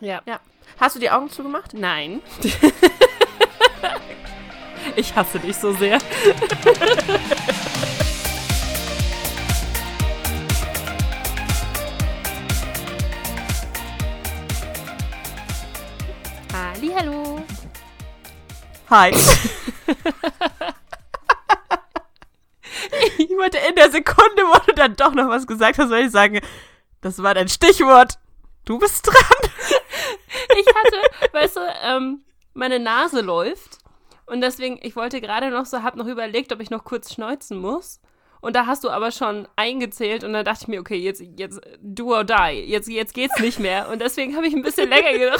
Ja. Ja. Hast du die Augen zugemacht? Nein. ich hasse dich so sehr. Hallo. Hi. ich wollte in der Sekunde, wo du dann doch noch was gesagt hast, weil ich sagen, das war dein Stichwort. Du bist dran. Ich hatte, weißt du, ähm, meine Nase läuft und deswegen, ich wollte gerade noch so, hab noch überlegt, ob ich noch kurz schneuzen muss. Und da hast du aber schon eingezählt und dann dachte ich mir, okay, jetzt, jetzt, do or die, jetzt, jetzt geht's nicht mehr. Und deswegen habe ich ein bisschen länger ge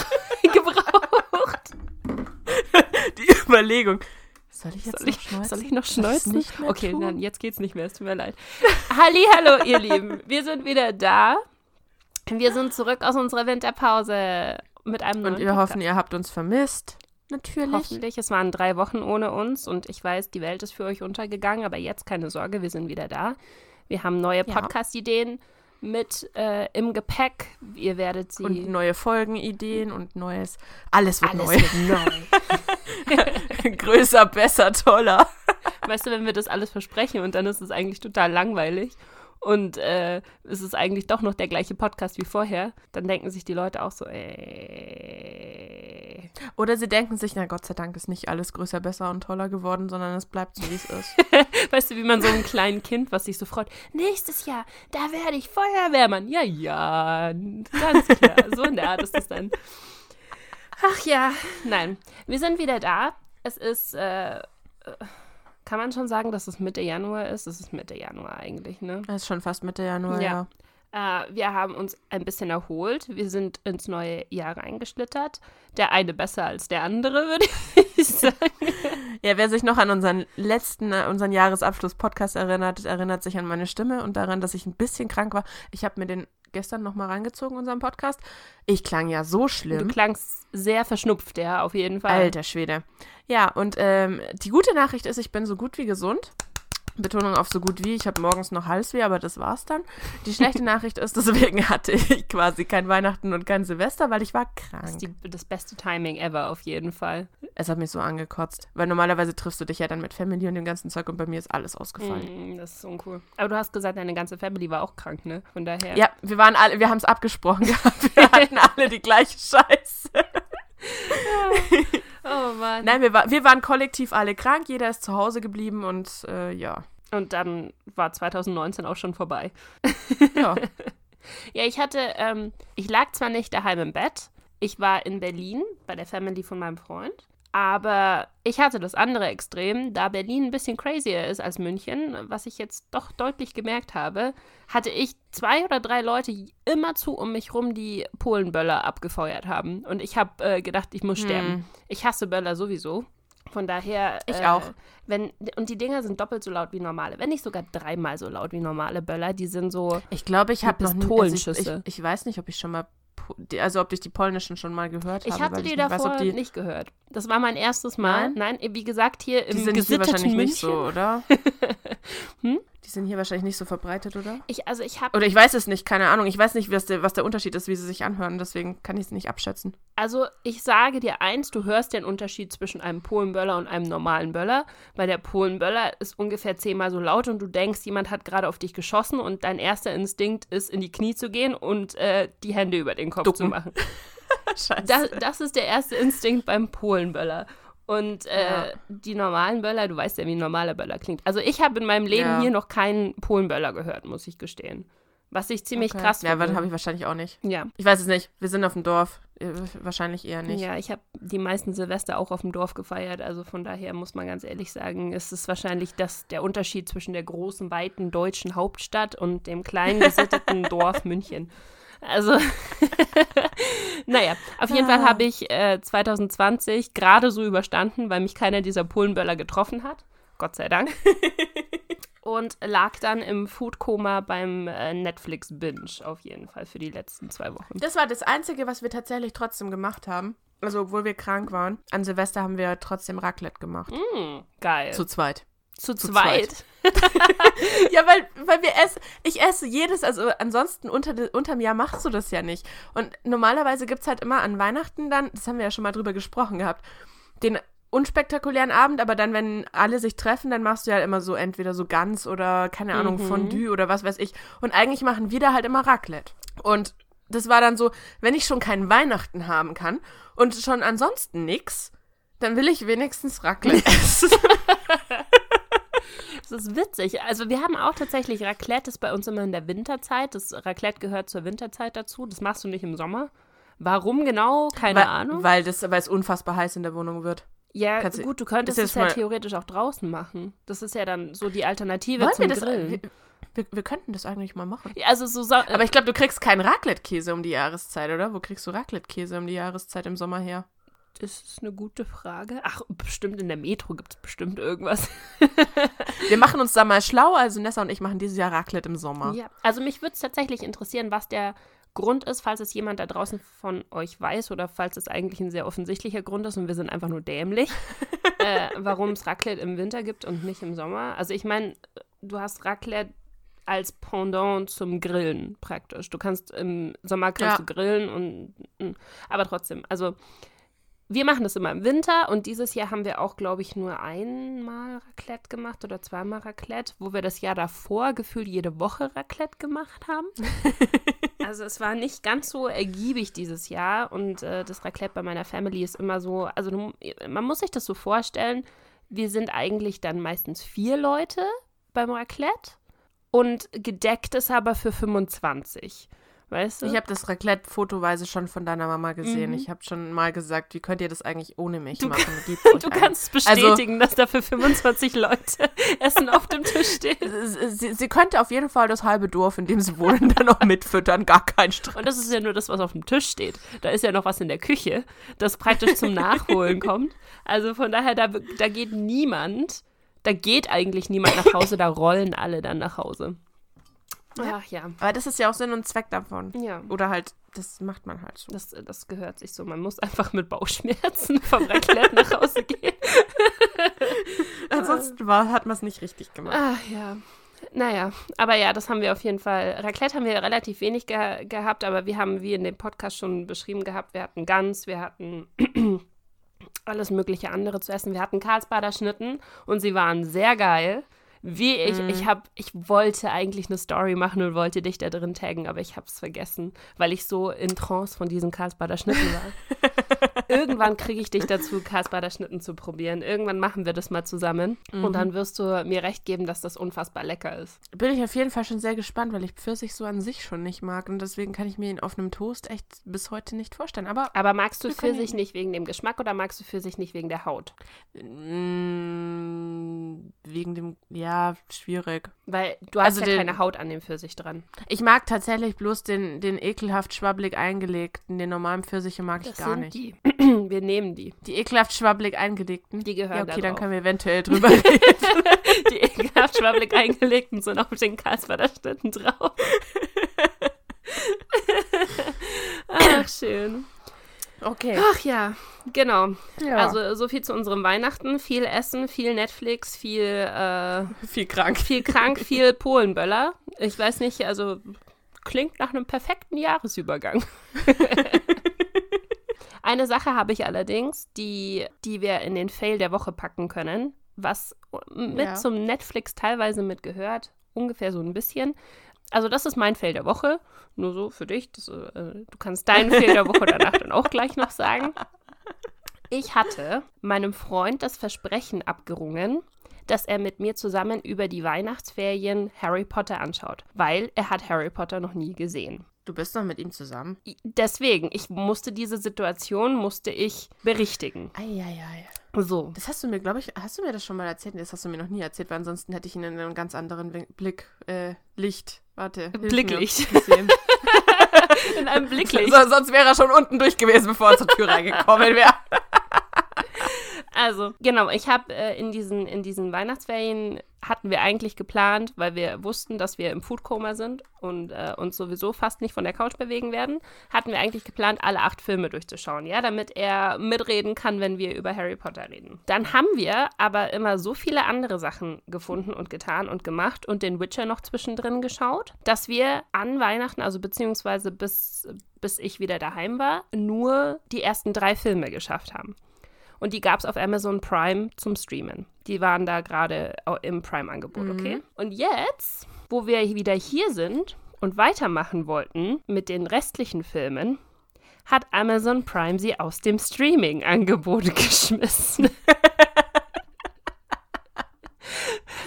gebraucht. Die Überlegung. Soll ich jetzt Soll noch ich, schneuzen? soll ich noch schneuzen? okay, tun? dann jetzt geht's nicht mehr, es tut mir leid. Halli, hallo, ihr Lieben. Wir sind wieder da. Wir sind zurück aus unserer Winterpause mit einem neuen Und wir Podcast. hoffen, ihr habt uns vermisst. Natürlich. Hoffentlich. Es waren drei Wochen ohne uns und ich weiß, die Welt ist für euch untergegangen, aber jetzt keine Sorge, wir sind wieder da. Wir haben neue. Podcast-Ideen mit äh, im Gepäck. Ihr werdet sie. Und neue Folgenideen und neues. Alles wird alles neu. wird neu. Größer, besser, toller. weißt du, wenn wir das alles versprechen und dann ist es eigentlich total langweilig und äh, es ist eigentlich doch noch der gleiche Podcast wie vorher, dann denken sich die Leute auch so, ey. Oder sie denken sich, na Gott sei Dank ist nicht alles größer, besser und toller geworden, sondern es bleibt so, wie es ist. Weißt du, wie man so einem kleinen Kind, was sich so freut, nächstes Jahr, da werde ich Feuerwehrmann. Ja, ja, ganz klar. So in der Art ist es dann. Ach ja, nein. Wir sind wieder da. Es ist, äh, äh, kann man schon sagen, dass es Mitte Januar ist? Es ist Mitte Januar eigentlich, ne? Es ist schon fast Mitte Januar, Ja. ja. Äh, wir haben uns ein bisschen erholt. Wir sind ins neue Jahr reingeschlittert. Der eine besser als der andere, würde ich sagen. Ja, wer sich noch an unseren letzten, äh, unseren Jahresabschluss-Podcast erinnert, erinnert sich an meine Stimme und daran, dass ich ein bisschen krank war. Ich habe mir den gestern nochmal reingezogen, unseren Podcast. Ich klang ja so Du schlimm. klangst sehr verschnupft, ja, auf jeden Fall. Alter Schwede. Ja, und ähm, die gute Nachricht ist, ich bin so gut wie gesund. Betonung auf so gut wie. Ich habe morgens noch Halsweh, aber das war's dann. Die schlechte Nachricht ist, deswegen hatte ich quasi kein Weihnachten und kein Silvester, weil ich war Das krank. ist die, das beste Timing ever, auf jeden Fall. Es hat mich so angekotzt. Weil normalerweise triffst du dich ja dann mit Family und dem ganzen Zeug und bei mir ist alles ausgefallen. Mm, das ist uncool. Aber du hast gesagt, deine ganze Family war auch krank, ne? Von daher. Ja, wir waren alle, wir haben es abgesprochen gehabt. Wir hatten alle die gleiche Scheiße. Oh Mann. Nein, wir, war, wir waren kollektiv alle krank, jeder ist zu Hause geblieben und äh, ja. Und dann war 2019 auch schon vorbei. ja. Ja, ich hatte, ähm, ich lag zwar nicht daheim im Bett, ich war in Berlin bei der Family von meinem Freund, aber ich hatte das andere Extrem, da Berlin ein bisschen crazier ist als München, was ich jetzt doch deutlich gemerkt habe, hatte ich zwei oder drei Leute immerzu um mich rum, die Polenböller abgefeuert haben. Und ich habe äh, gedacht, ich muss sterben. Hm. Ich hasse Böller sowieso. Von daher. Ich äh, auch. Wenn, und die Dinger sind doppelt so laut wie normale. Wenn nicht sogar dreimal so laut wie normale Böller. Die sind so. Ich glaube, ich habe noch nie. Also ich, ich, ich weiß nicht, ob ich schon mal. Die- Also, ob ich die polnischen schon mal gehört Ich habe. hatte die ich nicht davor weiß, die, nicht gehört. Das war mein erstes Mal. Nein, wie gesagt, hier im die sind hier gesitteten wahrscheinlich München. nicht so, oder? Hm? Die sind hier wahrscheinlich nicht so verbreitet, oder? Ich, also ich habe, Oder ich weiß es nicht, keine Ahnung. Ich weiß nicht, was der, was der Unterschied ist, wie sie sich anhören. Deswegen kann ich es nicht abschätzen. also ich sage dir eins, du hörst den Unterschied zwischen einem Polenböller und einem normalen Böller, weil der Polenböller ist ungefähr zehnmal so laut und du denkst, jemand hat gerade auf dich geschossen und dein erster Instinkt ist, in die Knie zu gehen und äh, die Hände über den Kopf zu Ducken. machen. Scheiße. Das, das ist der erste Instinkt beim Polenböller. Und äh, Ja. die normalen Böller, du weißt ja, wie ein normaler Böller klingt. Also ich habe in meinem Leben Ja. hier noch keinen Polenböller gehört, muss ich gestehen. Was ich ziemlich Okay. krass Ja, finde. aber habe ich wahrscheinlich auch nicht. ja. Ich weiß es nicht. Wir sind auf dem Dorf. Äh, Wahrscheinlich eher nicht. Ja, ich habe die meisten Silvester auch auf dem Dorf gefeiert. Also von daher muss man ganz ehrlich sagen, es ist wahrscheinlich das, der Unterschied zwischen der großen, weiten deutschen Hauptstadt und dem kleinen, gesitteten Dorf München. Also, naja, auf jeden Fall habe ich äh, 2020 gerade so überstanden, weil mich keiner dieser Polenböller getroffen hat. Gott sei Dank. Und lag dann im Foodkoma beim äh, Netflix-Binge auf jeden Fall für die letzten zwei Wochen. Das war das Einzige, was wir tatsächlich trotzdem gemacht haben. Also, obwohl wir krank waren. An Silvester haben wir trotzdem Raclette gemacht. Mm, geil. Zu zweit. Zu, Zu zweit. ja, weil, weil wir essen, ich esse jedes, also ansonsten unter, de- unterm Jahr machst du das ja nicht. Und normalerweise gibt es halt immer an Weihnachten dann, das haben wir ja schon mal drüber gesprochen gehabt, den unspektakulären Abend, aber dann, wenn alle sich treffen, dann machst du ja immer so entweder so Gans oder, keine Ahnung, Mhm. Fondue oder was weiß ich. Und eigentlich machen wir da halt immer Raclette. Und das war dann so, wenn ich schon keinen Weihnachten haben kann und schon ansonsten nix, dann will ich wenigstens Raclette essen. Das ist witzig. Also wir haben auch tatsächlich Raclette, das ist bei uns immer in der Winterzeit. Das Raclette gehört zur Winterzeit dazu. Das machst du nicht im Sommer. Warum genau? Keine weil, Ahnung. Weil, das, weil es unfassbar heiß in der Wohnung wird. Ja, kannst gut, du könntest es ja theoretisch auch draußen machen. Das ist ja dann so die Alternative Wollen zum wir das? Grillen. Wir, wir, könnten das eigentlich mal machen. Ja, also so Aber ich glaube, du kriegst keinen Raclette-Käse um die Jahreszeit, oder? Wo kriegst du Raclette-Käse um die Jahreszeit im Sommer her? das ist eine gute Frage. Ach, bestimmt in der Metro gibt es bestimmt irgendwas. Wir machen uns da mal schlau. Also Nessa und ich machen dieses Jahr Raclette im Sommer. Ja, also mich würde es tatsächlich interessieren, was der Grund ist, falls es jemand da draußen von euch weiß oder falls es eigentlich ein sehr offensichtlicher Grund ist und wir sind einfach nur dämlich, äh, warum es Raclette im Winter gibt und nicht im Sommer. Also ich meine, du hast Raclette als Pendant zum Grillen praktisch. Du kannst im Sommer kannst Ja. du grillen und mm, aber trotzdem, also wir machen das immer im Winter und dieses Jahr haben wir auch, glaube ich, nur einmal Raclette gemacht oder zweimal Raclette, wo wir das Jahr davor gefühlt jede Woche Raclette gemacht haben. also es war nicht ganz so ergiebig dieses Jahr und äh, das Raclette bei meiner Family ist immer so, also du, man muss sich das so vorstellen, wir sind eigentlich dann meistens vier Leute beim Raclette und gedeckt ist aber für 25. Weißt du? Ich habe das Raclette fotoweise schon von deiner Mama gesehen. Mhm. Ich habe schon mal gesagt, wie könnt ihr das eigentlich ohne mich Du- machen? Euch Du ein. kannst bestätigen, dass da für 25 Leute Essen auf dem Tisch steht. Sie, sie könnte auf jeden Fall das halbe Dorf, in dem sie wohnen, dann noch mitfüttern. Gar kein Stress. Und das ist ja nur das, was auf dem Tisch steht. Da ist ja noch was in der Küche, das praktisch zum Nachholen kommt. Also von daher, da, da geht niemand, da geht eigentlich niemand nach Hause, da rollen alle dann nach Hause. Ach ja. Aber das ist ja auch Sinn und Zweck davon. Ja, Oder halt, das macht man halt so. das, das gehört sich so. Man muss einfach mit Bauchschmerzen vom Raclette nach Hause gehen. Ansonsten war, hat man es nicht richtig gemacht. Ach ja. Naja, aber ja, das haben wir auf jeden Fall. Raclette haben wir relativ wenig ge gehabt, aber wir haben, wie in dem Podcast schon beschrieben gehabt, wir hatten Gans, wir hatten alles mögliche andere zu essen. Wir hatten Karlsbader Schnitten und sie waren sehr geil. Wie ich, Mhm. ich habe, ich wollte eigentlich eine Story machen und wollte dich da drin taggen, aber ich habe es vergessen, weil ich so in Trance von diesen Karlsbader Schnitten war. Irgendwann kriege ich dich dazu, Karlsbader Schnitten zu probieren. Irgendwann machen wir das mal zusammen Mhm. und dann wirst du mir recht geben, dass das unfassbar lecker ist. Bin ich auf jeden Fall schon sehr gespannt, weil ich Pfirsich so an sich schon nicht mag. Und deswegen kann ich mir ihn auf einem Toast echt bis heute nicht vorstellen. Aber Aber magst du Pfirsich nicht wegen dem Geschmack oder magst du Pfirsich nicht wegen der Haut? wegen dem, ja, schwierig. Weil du hast Also ja den- keine Haut an dem Pfirsich dran. Ich mag tatsächlich bloß den, den ekelhaft schwabbelig eingelegten. Den normalen Pfirsiche mag ich Das gar sind nicht. die. Wir nehmen die. Die ekelhaft schwabbelig eingelegten. Die gehören Ja, okay, da dann können wir eventuell drüber reden. Die ekelhaft schwabbelig eingelegten sind auf den Karlsbader Schnitten drauf. Ach, schön. Okay. Ach ja, genau. Ja. Also so viel zu unserem Weihnachten. Viel Essen, viel Netflix, viel, äh, viel krank. viel krank, viel Polenböller. Ich weiß nicht, also klingt nach einem perfekten Jahresübergang. Eine Sache habe ich allerdings, die, die wir in den Fail der Woche packen können, was mit Ja. zum Netflix teilweise mitgehört, ungefähr so ein bisschen. Also das ist mein Fail der Woche, nur so für dich. Das, äh, du kannst deinen Fail der Woche danach dann auch gleich noch sagen. Ich hatte meinem Freund das Versprechen abgerungen, dass er mit mir zusammen über die Weihnachtsferien Harry Potter anschaut, weil er hat Harry Potter noch nie gesehen. Du bist doch mit ihm zusammen. Deswegen, ich musste diese Situation, musste ich berichtigen. Eieiei. So. Das hast du mir, glaube ich, hast du mir das schon mal erzählt? Das hast du mir noch nie erzählt, weil ansonsten hätte ich ihn in einem ganz anderen Blick, äh, Licht, warte. Blicklicht. gesehen. In einem Blicklicht. so, sonst wäre er schon unten durch gewesen, bevor er zur Tür reingekommen wäre. Also, genau, ich habe äh, in, diesen, in diesen Weihnachtsferien hatten wir eigentlich geplant, weil wir wussten, dass wir im Foodkoma sind und äh, uns sowieso fast nicht von der Couch bewegen werden, hatten wir eigentlich geplant, alle acht Filme durchzuschauen, ja, damit er mitreden kann, wenn wir über Harry Potter reden. Dann haben wir aber immer so viele andere Sachen gefunden und getan und gemacht und den Witcher noch zwischendrin geschaut, dass wir an Weihnachten, also beziehungsweise bis, bis ich wieder daheim war, nur die ersten drei Filme geschafft haben. Und die gab es auf Amazon Prime zum Streamen. Die waren da gerade im Prime-Angebot, okay? Mhm. Und jetzt, wo wir wieder hier sind und weitermachen wollten mit den restlichen Filmen, hat Amazon Prime sie aus dem Streaming-Angebot geschmissen.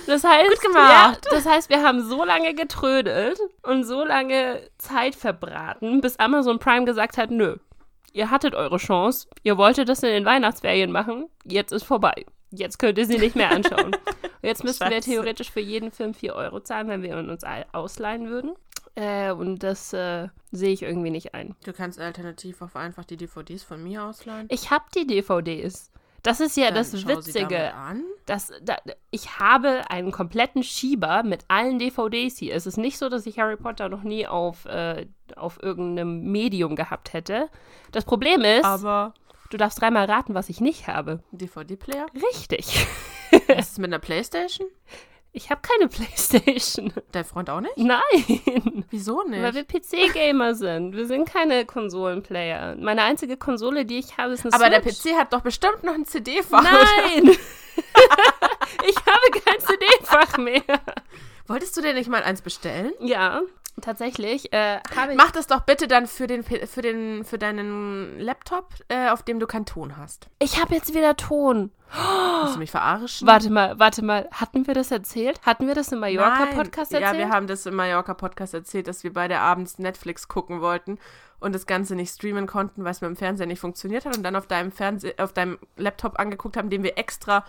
Das heißt. Ja, das heißt, wir haben so lange getrödelt und so lange Zeit verbraten, bis Amazon Prime gesagt hat, nö, ihr hattet eure Chance, ihr wolltet das in den Weihnachtsferien machen, jetzt ist vorbei. Jetzt könnt ihr sie nicht mehr anschauen. jetzt müssten wir theoretisch für jeden Film 4 Euro zahlen, wenn wir uns ausleihen würden. Äh, und das äh, sehe ich irgendwie nicht ein. Du kannst alternativ auch einfach die DVDs von mir ausleihen. Ich habe die DVDs. Das ist ja Dann das Witzige. Das, da, ich habe einen kompletten Schieber mit allen DVDs hier. Es ist nicht so, dass ich Harry Potter noch nie auf, äh, auf irgendeinem Medium gehabt hätte. Das Problem ist, Aber du darfst dreimal raten, was ich nicht habe. DVD-Player? Richtig. Was ist mit einer Playstation? Ich habe keine Playstation. Dein Freund auch nicht? Nein. Wieso nicht? Weil wir PC-Gamer sind. Wir sind keine Konsolenplayer. Meine einzige Konsole, die ich habe, ist eine Aber Switch. der PC hat doch bestimmt noch ein CD-Fach. Nein. ich habe kein CD-Fach mehr. Wolltest du denn nicht mal eins bestellen? Ja. Tatsächlich äh, habe ich. Mach das doch bitte dann für, den, für, den, für deinen Laptop, äh, auf dem du keinen Ton hast. Ich habe jetzt wieder Ton. Willst du mich verarschen? Warte mal, warte mal. Hatten wir das erzählt? Hatten wir das im Mallorca-Podcast erzählt? Ja, wir haben das im Mallorca-Podcast erzählt, dass wir beide abends Netflix gucken wollten und das Ganze nicht streamen konnten, weil es mit dem Fernseher nicht funktioniert hat und dann auf deinem, Fernseh auf deinem Laptop angeguckt haben, den wir extra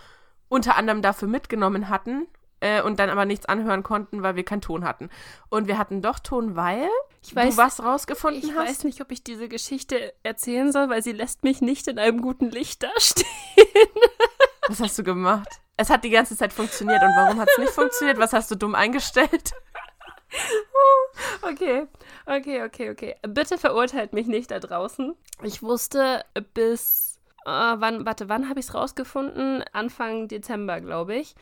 unter anderem dafür mitgenommen hatten äh, und dann aber nichts anhören konnten, weil wir keinen Ton hatten. Und wir hatten doch Ton, weil ich weiß, du was rausgefunden ich hast. Ich weiß nicht, ob ich diese Geschichte erzählen soll, weil sie lässt mich nicht in einem guten Licht dastehen. Was hast du gemacht? Es hat die ganze Zeit funktioniert. Und warum hat es nicht funktioniert? Was hast du dumm eingestellt? Okay, okay, okay, okay. Bitte verurteilt mich nicht da draußen. Ich wusste bis äh, wann, warte, wann habe ich es rausgefunden? Anfang Dezember, glaube ich.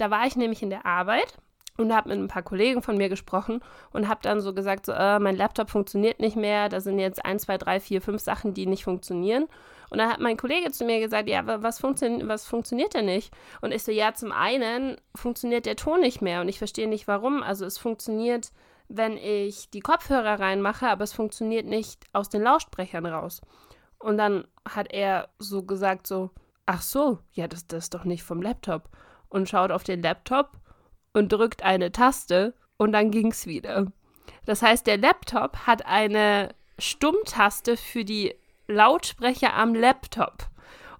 Da war ich nämlich in der Arbeit und habe mit ein paar Kollegen von mir gesprochen und habe dann so gesagt, so, äh, mein Laptop funktioniert nicht mehr, da sind jetzt 1, 2, 3, 4, 5 Sachen, die nicht funktionieren. Und dann hat mein Kollege zu mir gesagt, ja, was, funktio was funktioniert denn nicht? Und ich so, ja, zum einen funktioniert der Ton nicht mehr und ich verstehe nicht warum. Also es funktioniert, wenn ich die Kopfhörer reinmache, aber es funktioniert nicht aus den Lautsprechern raus. Und dann hat er so gesagt, so, ach so, ja, das, das ist doch nicht vom Laptop und schaut auf den Laptop und drückt eine Taste und dann ging's wieder. Das heißt, der Laptop hat eine Stummtaste für die Lautsprecher am Laptop.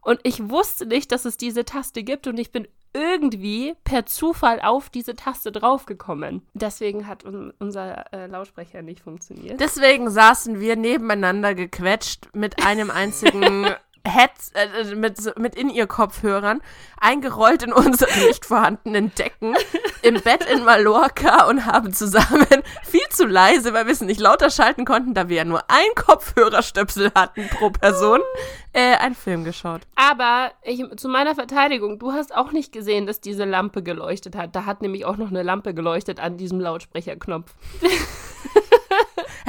Und ich wusste nicht, dass es diese Taste gibt und ich bin irgendwie per Zufall auf diese Taste draufgekommen. Deswegen hat un unser äh, Lautsprecher nicht funktioniert. Deswegen saßen wir nebeneinander gequetscht mit einem einzigen Heads, äh, mit, mit In-Ear-Kopfhörern, eingerollt in unsere nicht vorhandenen Decken, im Bett in Mallorca und haben zusammen viel zu leise, weil wir es nicht lauter schalten konnten, da wir ja nur ein Kopfhörerstöpsel hatten pro Person, äh, einen Film geschaut. Aber ich, zu meiner Verteidigung, du hast auch nicht gesehen, dass diese Lampe geleuchtet hat. Da hat nämlich auch noch eine Lampe geleuchtet an diesem Lautsprecherknopf.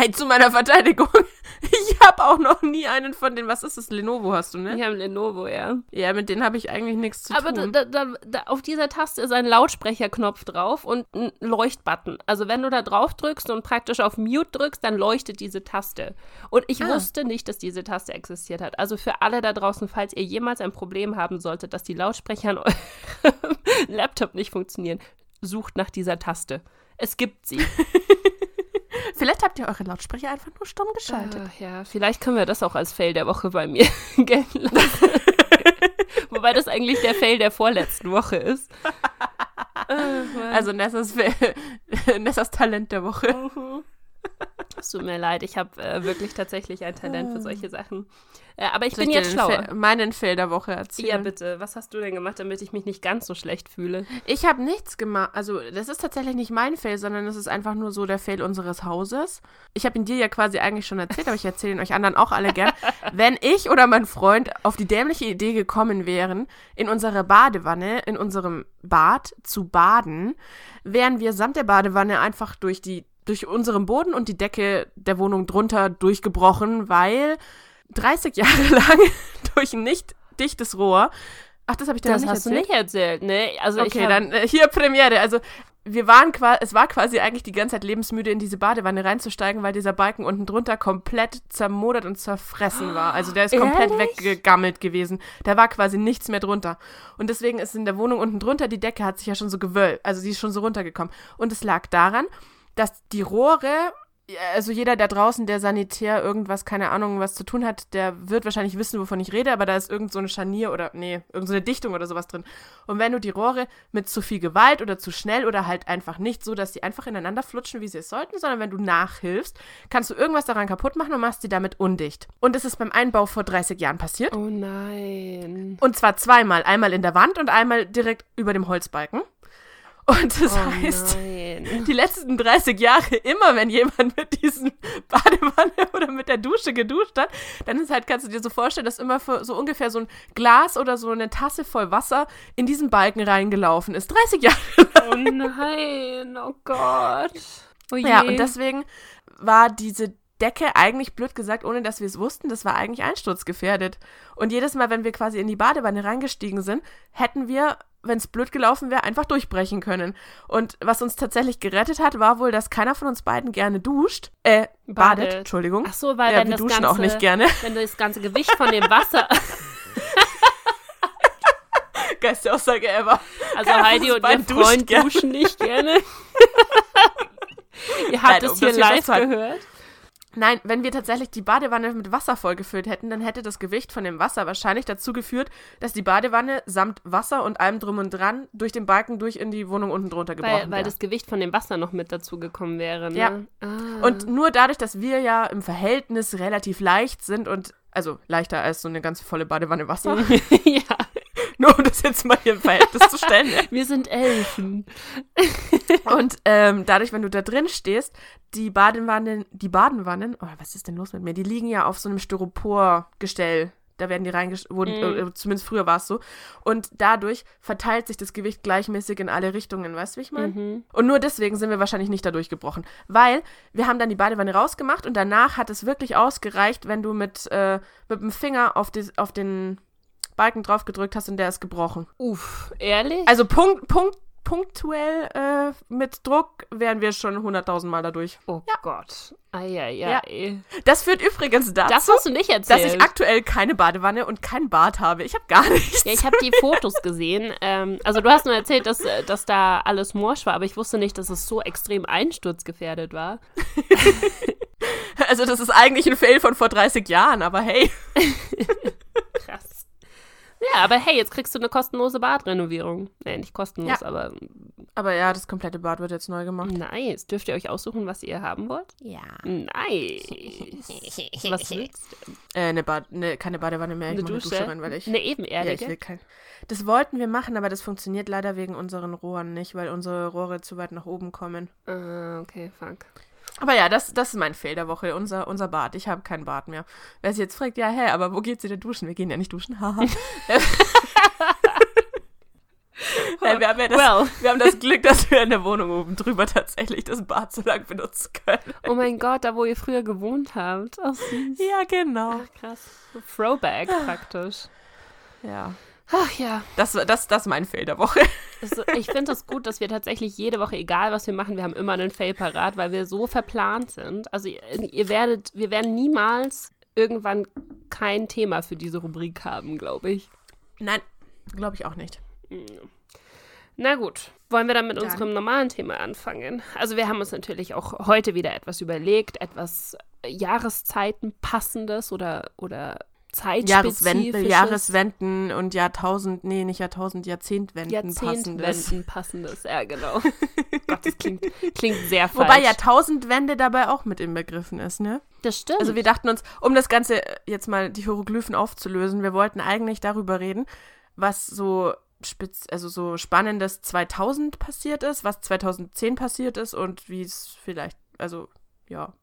Hey, zu meiner Verteidigung. Ich habe auch noch nie einen von den, was ist das, Lenovo hast du, ne? Ich habe Lenovo, ja. Ja, mit denen habe ich eigentlich nichts zu Aber tun. Aber da, da, da, auf dieser Taste ist ein Lautsprecherknopf drauf und ein Leuchtbutton. Also wenn du da drauf drückst und praktisch auf Mute drückst, dann leuchtet diese Taste. Und ich ah. wusste nicht, dass diese Taste existiert hat. Also für alle da draußen, falls ihr jemals ein Problem haben solltet, dass die Lautsprecher an eurem Laptop nicht funktionieren, sucht nach dieser Taste. Es gibt sie. Vielleicht habt ihr eure Lautsprecher einfach nur stumm geschaltet. Uh, ja, vielleicht können wir das auch als Fail der Woche bei mir gelten lassen. Wobei das eigentlich der Fail der vorletzten Woche ist. Uh, also Nessas, Nessas Talent der Woche. Uh Es tut mir leid, ich habe äh, wirklich tatsächlich ein Talent für solche Sachen. Äh, aber ich Soll bin dir jetzt schlauer. Fe- meinen Fail der Woche erzählen? Ja, bitte. Was hast du denn gemacht, damit ich mich nicht ganz so schlecht fühle? Ich habe nichts gemacht. Also, das ist tatsächlich nicht mein Fail, sondern es ist einfach nur so der Fail unseres Hauses. Ich habe ihn dir ja quasi eigentlich schon erzählt, aber ich erzähle ihn euch anderen auch alle gern. Wenn ich oder mein Freund auf die dämliche Idee gekommen wären, in unserer Badewanne, in unserem Bad zu baden, wären wir samt der Badewanne einfach durch die durch unseren Boden und die Decke der Wohnung drunter durchgebrochen, weil 30 Jahre lang durch ein nicht dichtes Rohr. Ach, das habe ich dir Das noch nicht hast du erzählt. nicht erzählt, ne? Also Okay, dann äh, hier Premiere. Also wir waren quasi, es war quasi eigentlich die ganze Zeit lebensmüde, in diese Badewanne reinzusteigen, weil dieser Balken unten drunter komplett zermodert und zerfressen war. Also der ist komplett Ehrlich? weggegammelt gewesen. Da war quasi nichts mehr drunter. Und deswegen ist in der Wohnung unten drunter, die Decke hat sich ja schon so gewölbt, also sie ist schon so runtergekommen. Und es lag daran, dass die Rohre, also jeder da draußen, der sanitär irgendwas, keine Ahnung, was zu tun hat, der wird wahrscheinlich wissen, wovon ich rede, aber da ist irgend so eine Scharnier oder, nee, irgend so eine Dichtung oder sowas drin. Und wenn du die Rohre mit zu viel Gewalt oder zu schnell oder halt einfach nicht so, dass die einfach ineinander flutschen, wie sie es sollten, sondern wenn du nachhilfst, kannst du irgendwas daran kaputt machen und machst sie damit undicht. Und das ist beim Einbau vor 30 Jahren passiert. Oh nein. Und zwar zweimal. Einmal in der Wand und einmal direkt über dem Holzbalken. Und das Oh heißt, nein. die letzten 30 Jahre, immer wenn jemand mit diesem Badewanne oder mit der Dusche geduscht hat, dann ist halt, kannst du dir so vorstellen, dass immer so ungefähr so ein Glas oder so eine Tasse voll Wasser in diesen Balken reingelaufen ist. 30 Jahre. Oh nein. Oh Gott. Oh. Ja, und deswegen war diese Decke eigentlich, blöd gesagt, ohne dass wir es wussten, das war eigentlich einsturzgefährdet. Und jedes Mal, wenn wir quasi in die Badewanne reingestiegen sind, hätten wir, wenn es blöd gelaufen wäre, einfach durchbrechen können. Und was uns tatsächlich gerettet hat, war wohl, dass keiner von uns beiden gerne duscht. Äh, badet, Badet. Entschuldigung. Ach so, weil ja, wenn wir das duschen ganze, auch nicht gerne. Wenn das ganze Gewicht von dem Wasser, Geilste Aussage ever. also Keiner Heidi und ihr Freund duschen nicht gerne. ihr habt Nein, es um hier live gehört. Nein, wenn wir tatsächlich die Badewanne mit Wasser vollgefüllt hätten, dann hätte das Gewicht von dem Wasser wahrscheinlich dazu geführt, dass die Badewanne samt Wasser und allem drum und dran durch den Balken durch in die Wohnung unten drunter gebrochen Weil, weil wäre. das Gewicht von dem Wasser noch mit dazu gekommen wäre. Ne? Ja. Ah. Und nur dadurch, dass wir ja im Verhältnis relativ leicht sind und also leichter als so eine ganz volle Badewanne Wasser, ja, nur um das jetzt mal hier im Verhältnis zu stellen. wir sind Elfen. Und ähm, dadurch, wenn du da drin stehst, die Badewannen, die Badenwannen, oh, was ist denn los mit mir? Die liegen ja auf so einem Styroporgestell. Da werden die reingestellt, Mhm. äh, zumindest früher war es so. Und dadurch verteilt sich das Gewicht gleichmäßig in alle Richtungen, weißt du, wie ich meine? Mhm. Und nur deswegen sind wir wahrscheinlich nicht dadurch gebrochen. Weil wir haben dann die Badewanne rausgemacht und danach hat es wirklich ausgereicht, wenn du mit, äh, mit dem Finger auf, die, auf den Balken drauf gedrückt hast und der ist gebrochen. Uff, ehrlich? Also Punkt, Punkt, punktuell äh, mit Druck wären wir schon 100.000 Mal dadurch. oh Gott. Eieiei. Das führt übrigens dazu, Das hast du nicht dass erzählt. ich aktuell keine Badewanne und kein Bad habe. Ich habe gar nichts. Ja, ich habe die Fotos gesehen. Ähm, also du hast nur erzählt, dass, äh, dass da alles morsch war, aber ich wusste nicht, dass es so extrem einsturzgefährdet war. Also das ist eigentlich ein Fail von vor 30 Jahren, aber hey. Krass. Ja, aber hey, jetzt kriegst du eine kostenlose Badrenovierung. Nee, nicht kostenlos, Ja. aber Aber ja, das komplette Bad wird jetzt neu gemacht. nice. Dürft ihr euch aussuchen, was ihr haben wollt? Ja. Nice. Was willst du? Äh, eine Bad, ne, keine Badewanne mehr. Ich Eine Dusche? Dusche rein, weil ich. Eine ja, ich ebenerdige? will kein. Das wollten wir machen, aber das funktioniert leider wegen unseren Rohren nicht, weil unsere Rohre zu weit nach oben kommen. Ah, okay, fuck. Aber ja, das, das ist mein Fail der Woche, unser, unser Bad. Ich habe kein Bad mehr. Wer sich jetzt fragt, ja, hä, aber wo geht sie denn duschen? Wir gehen ja nicht duschen. Haha. Nein, wir, haben ja das, Well. wir haben das Glück, dass wir in der Wohnung oben drüber tatsächlich das Bad so lange benutzen können. Oh mein Gott, da wo ihr früher gewohnt habt. Oh, süß. Ja, genau. Ach, krass. Throwback praktisch. Ja. Ach ja. Das, das, das ist mein Fail der Woche. Also, ich finde es gut, dass wir tatsächlich jede Woche, egal was wir machen, wir haben immer einen Fail parat, weil wir so verplant sind. Also ihr, ihr werdet, wir werden niemals irgendwann kein Thema für diese Rubrik haben, glaube ich. Nein, glaube ich auch nicht. Na gut, wollen wir dann mit Dann. unserem normalen Thema anfangen? Also wir haben uns natürlich auch heute wieder etwas überlegt, etwas Jahreszeiten passendes oder, oder Jahreswenden, Jahreswenden und Jahrtausend, nee, nicht Jahrtausend, Jahrzehntwenden Jahrzehntwenden passendes. passendes. Ja, genau. Gott, das klingt, klingt sehr falsch. Wobei Jahrtausendwende dabei auch mit inbegriffen ist, ne? das stimmt. Also wir dachten uns, um das Ganze äh, jetzt mal die Hieroglyphen aufzulösen, wir wollten eigentlich darüber reden, was so spitz, also so spannendes 2000 passiert ist, was 2010 passiert ist und wie es vielleicht, also ja,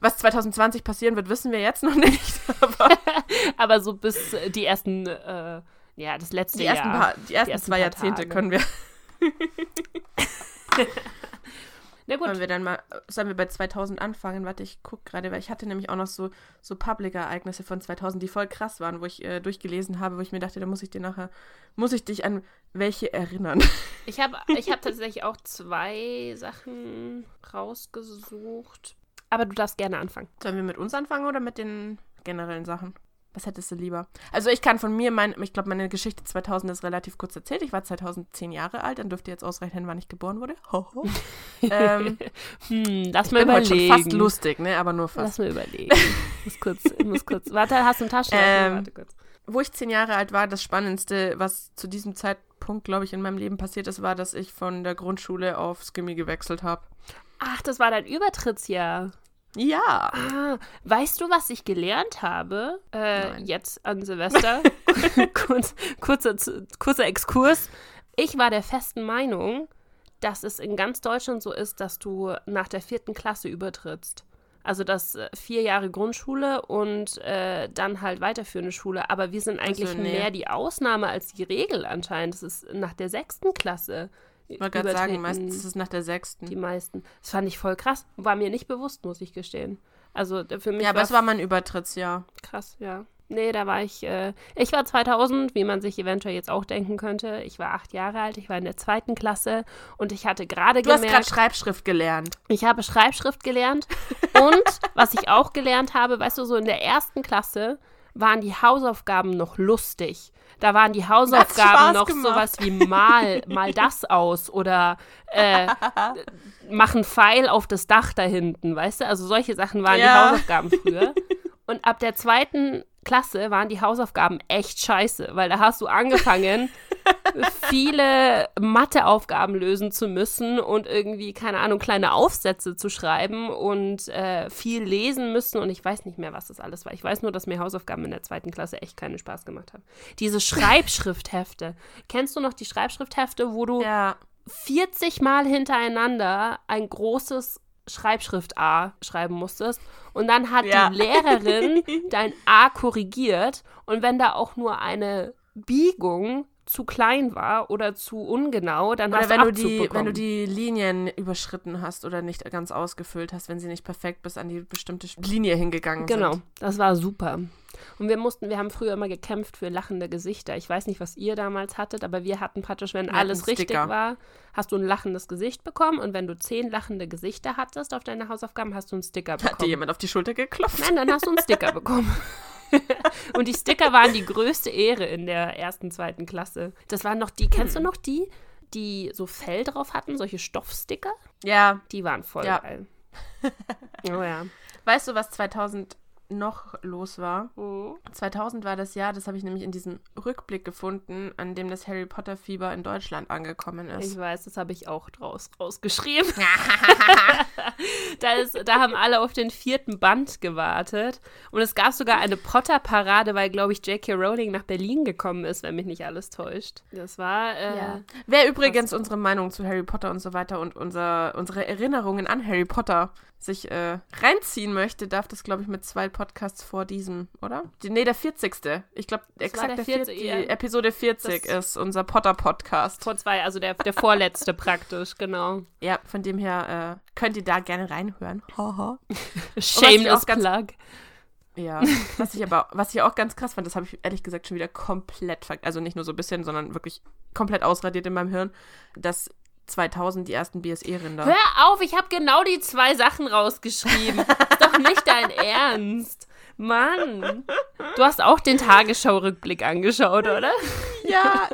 was 2020 passieren wird, wissen wir jetzt noch nicht. Aber Aber so bis äh, die ersten, äh, ja, das letzte die ersten, Jahr. paar, die ersten, ersten zwei Jahrzehnte Tage. können wir, Na gut, wollen wir dann mal, sollen wir bei 2000 anfangen? Warte, ich gucke gerade, weil ich hatte nämlich auch noch so, so Public-Ereignisse von 2000, die voll krass waren, wo ich äh, durchgelesen habe, wo ich mir dachte, da muss ich dir nachher, muss ich dich an welche erinnern. ich habe ich hab tatsächlich auch zwei Sachen rausgesucht. Aber du darfst gerne anfangen. Sollen wir mit uns anfangen oder mit den generellen Sachen? Was hättest du lieber? Also ich kann von mir, mein, ich glaube, meine Geschichte 2000 ist relativ kurz erzählt. Ich war 2010 Jahre alt, dann dürft ihr jetzt ausrechnen, wann ich geboren wurde. Hoho. ähm, Hm, lass ich mal überlegen. fast lustig, ne? Aber nur fast. Lass mal überlegen. Ich muss kurz, ich muss kurz. Warte, hast du einen Taschenrechner? Ähm, Warte kurz. Wo ich zehn Jahre alt war, das Spannendste, was zu diesem Zeitpunkt, glaube ich, in meinem Leben passiert ist, war, dass ich von der Grundschule aufs Gimmi gewechselt habe. Ach, das war dein Übertrittsjahr. Ja. Ah, weißt du, was ich gelernt habe? Äh, jetzt an Silvester. Kurz, kurzer, kurzer Exkurs. Ich war der festen Meinung, dass es in ganz Deutschland so ist, dass du nach der vierten Klasse übertrittst. Also das äh, vier Jahre Grundschule und äh, dann halt weiterführende Schule. Aber wir sind eigentlich nee. mehr die Ausnahme als die Regel anscheinend. Das ist nach der sechsten Klasse. Ich wollte gerade sagen, meistens ist es nach der sechsten. die meisten. Das fand ich voll krass. War mir nicht bewusst, muss ich gestehen. Also äh, für mich Ja, aber war es war mein Übertrittsjahr. krass, ja. Nee, da war ich, äh, ich war 2000, wie man sich eventuell jetzt auch denken könnte. Ich war acht Jahre alt, ich war in der zweiten Klasse und ich hatte gerade Du hast gerade gemerkt, Schreibschrift gelernt. ich habe Schreibschrift gelernt und was ich auch gelernt habe, weißt du, so in der ersten Klasse waren die Hausaufgaben noch lustig. Da waren die Hausaufgaben noch gemacht. sowas wie mal, mal das aus oder äh, mach einen Pfeil auf das Dach da hinten, weißt du? Also solche Sachen waren Ja. die Hausaufgaben früher. Und ab der zweiten Klasse waren die Hausaufgaben echt scheiße, weil da hast du angefangen, viele Matheaufgaben lösen zu müssen und irgendwie, keine Ahnung, kleine Aufsätze zu schreiben und äh, viel lesen müssen und ich weiß nicht mehr, was das alles war. Ich weiß nur, dass mir Hausaufgaben in der zweiten Klasse echt keinen Spaß gemacht haben. Diese Schreibschrifthefte. Kennst du noch die Schreibschrifthefte, wo du Ja. 40 Mal hintereinander ein großes Schreibschrift A schreiben musstest und dann hat Ja. die Lehrerin dein A korrigiert und wenn da auch nur eine Biegung zu klein war oder zu ungenau, dann Oder hast wenn du die, wenn du die Linien überschritten hast oder nicht ganz ausgefüllt hast, wenn sie nicht perfekt bis an die bestimmte Linie hingegangen Genau, sind. das war super. Und wir mussten, wir haben früher immer gekämpft für lachende Gesichter. Ich weiß nicht, was ihr damals hattet, aber wir hatten praktisch, wenn Wir alles richtig Sticker. war, hast du ein lachendes Gesicht bekommen und wenn du zehn lachende Gesichter hattest auf deine Hausaufgaben, hast du einen Sticker bekommen. Hat dir jemand auf die Schulter geklopft? Nein, dann hast du einen Sticker bekommen. und die Sticker waren die größte Ehre in der ersten, zweiten Klasse. Das waren noch die, kennst du Hm. noch die, die so Fell drauf hatten, solche Stoffsticker? Ja. Die waren voll Ja. geil. Oh ja. Weißt du, was 2000 noch los war? 2000 war das Jahr, das habe ich nämlich in diesem Rückblick gefunden, an dem das Harry Potter Fieber in Deutschland angekommen Ich ist. weiß, das habe ich auch draus rausgeschrieben. da, ist, da haben alle auf den vierten Band gewartet. Und es gab sogar eine Potter-Parade, weil, glaube ich, J.K. Rowling nach Berlin gekommen ist, wenn mich nicht alles täuscht. Das war. Äh, Ja. Wer übrigens unsere Meinung zu Harry Potter und so weiter und unser, unsere Erinnerungen an Harry Potter sich äh, reinziehen möchte, darf das, glaube ich, mit zwei Podcasts vor diesem, oder? Die, nee, der 40. Ich glaube, exakt der der 40, 40, ja. die Episode 40 Das- ist unser Potter-Podcast. Vor zwei, also der, der vorletzte praktisch, genau. Ja, von dem her äh, könnt ihr da gerne reinhören. Haha. Shameless ganz- Plug. Ja, was ich aber, was ich auch ganz krass fand, das habe ich ehrlich gesagt schon wieder komplett, also nicht nur so ein bisschen, sondern wirklich komplett ausradiert in meinem Hirn, dass 2000 die ersten BSE-Rinder. Hör auf, ich habe genau die zwei Sachen rausgeschrieben. ist doch nicht dein Ernst. Mann. Du hast auch den Tagesschau-Rückblick angeschaut, oder? Ja,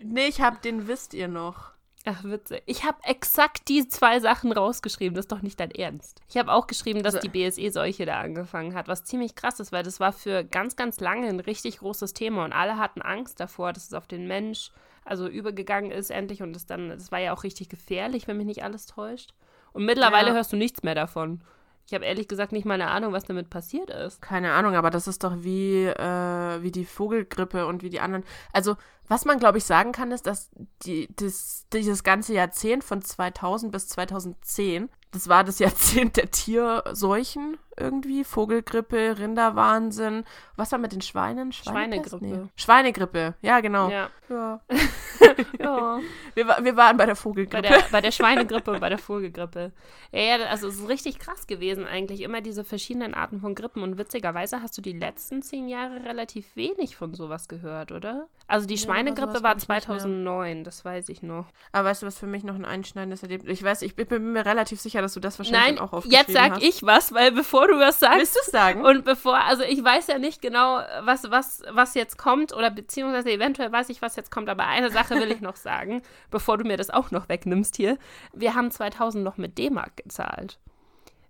nee, ich habe den wisst ihr noch. Ach, witzig. Ich habe exakt die zwei Sachen rausgeschrieben. Das ist doch nicht dein Ernst. Ich habe auch geschrieben, dass die BSE-Seuche da angefangen hat, was ziemlich krass ist, weil das war für ganz, ganz lange ein richtig großes Thema und alle hatten Angst davor, dass es auf den Mensch also übergegangen ist endlich und es dann, das war ja auch richtig gefährlich, wenn mich nicht alles täuscht. Und mittlerweile Ja. hörst du nichts mehr davon. Ich habe ehrlich gesagt nicht mal eine Ahnung, was damit passiert ist. Keine Ahnung, aber das ist doch wie, äh, wie die Vogelgrippe und wie die anderen. Also, was man, glaube ich, sagen kann, ist, dass die, das, dieses ganze Jahrzehnt von 2000 bis 2010, das war das Jahrzehnt der Tierseuchen irgendwie. Vogelgrippe, Rinderwahnsinn. Was war mit den Schweinen? Schweinegrippe. Nee. Schweinegrippe, ja, genau. Ja. Ja. ja. Wir, wir waren bei der Bei Vogelgrippe. der, bei der Schweinegrippe und bei der Vogelgrippe. Ja, ja, also es ist richtig krass gewesen eigentlich. Immer diese verschiedenen Arten von Grippen. Und witzigerweise hast du die letzten zehn Jahre relativ wenig von sowas gehört, oder? Also die Ja, Schweinegrippe sowas war weiß ich nicht mehr. 2009, das weiß ich noch. Aber weißt du, was für mich noch ein einschneidendes Erlebnis Ich weiß, ich bin mir relativ sicher, dass du das wahrscheinlich Nein, auch aufgeschrieben jetzt sag hast. ich was, weil bevor du was sagst, Willst du es sagen? Und bevor, also ich weiß ja nicht genau, was, was, was jetzt kommt, oder beziehungsweise eventuell weiß ich, was jetzt kommt, aber eine Sache will ich noch sagen, bevor du mir das auch noch wegnimmst hier. Wir haben 2000 noch mit D-Mark gezahlt.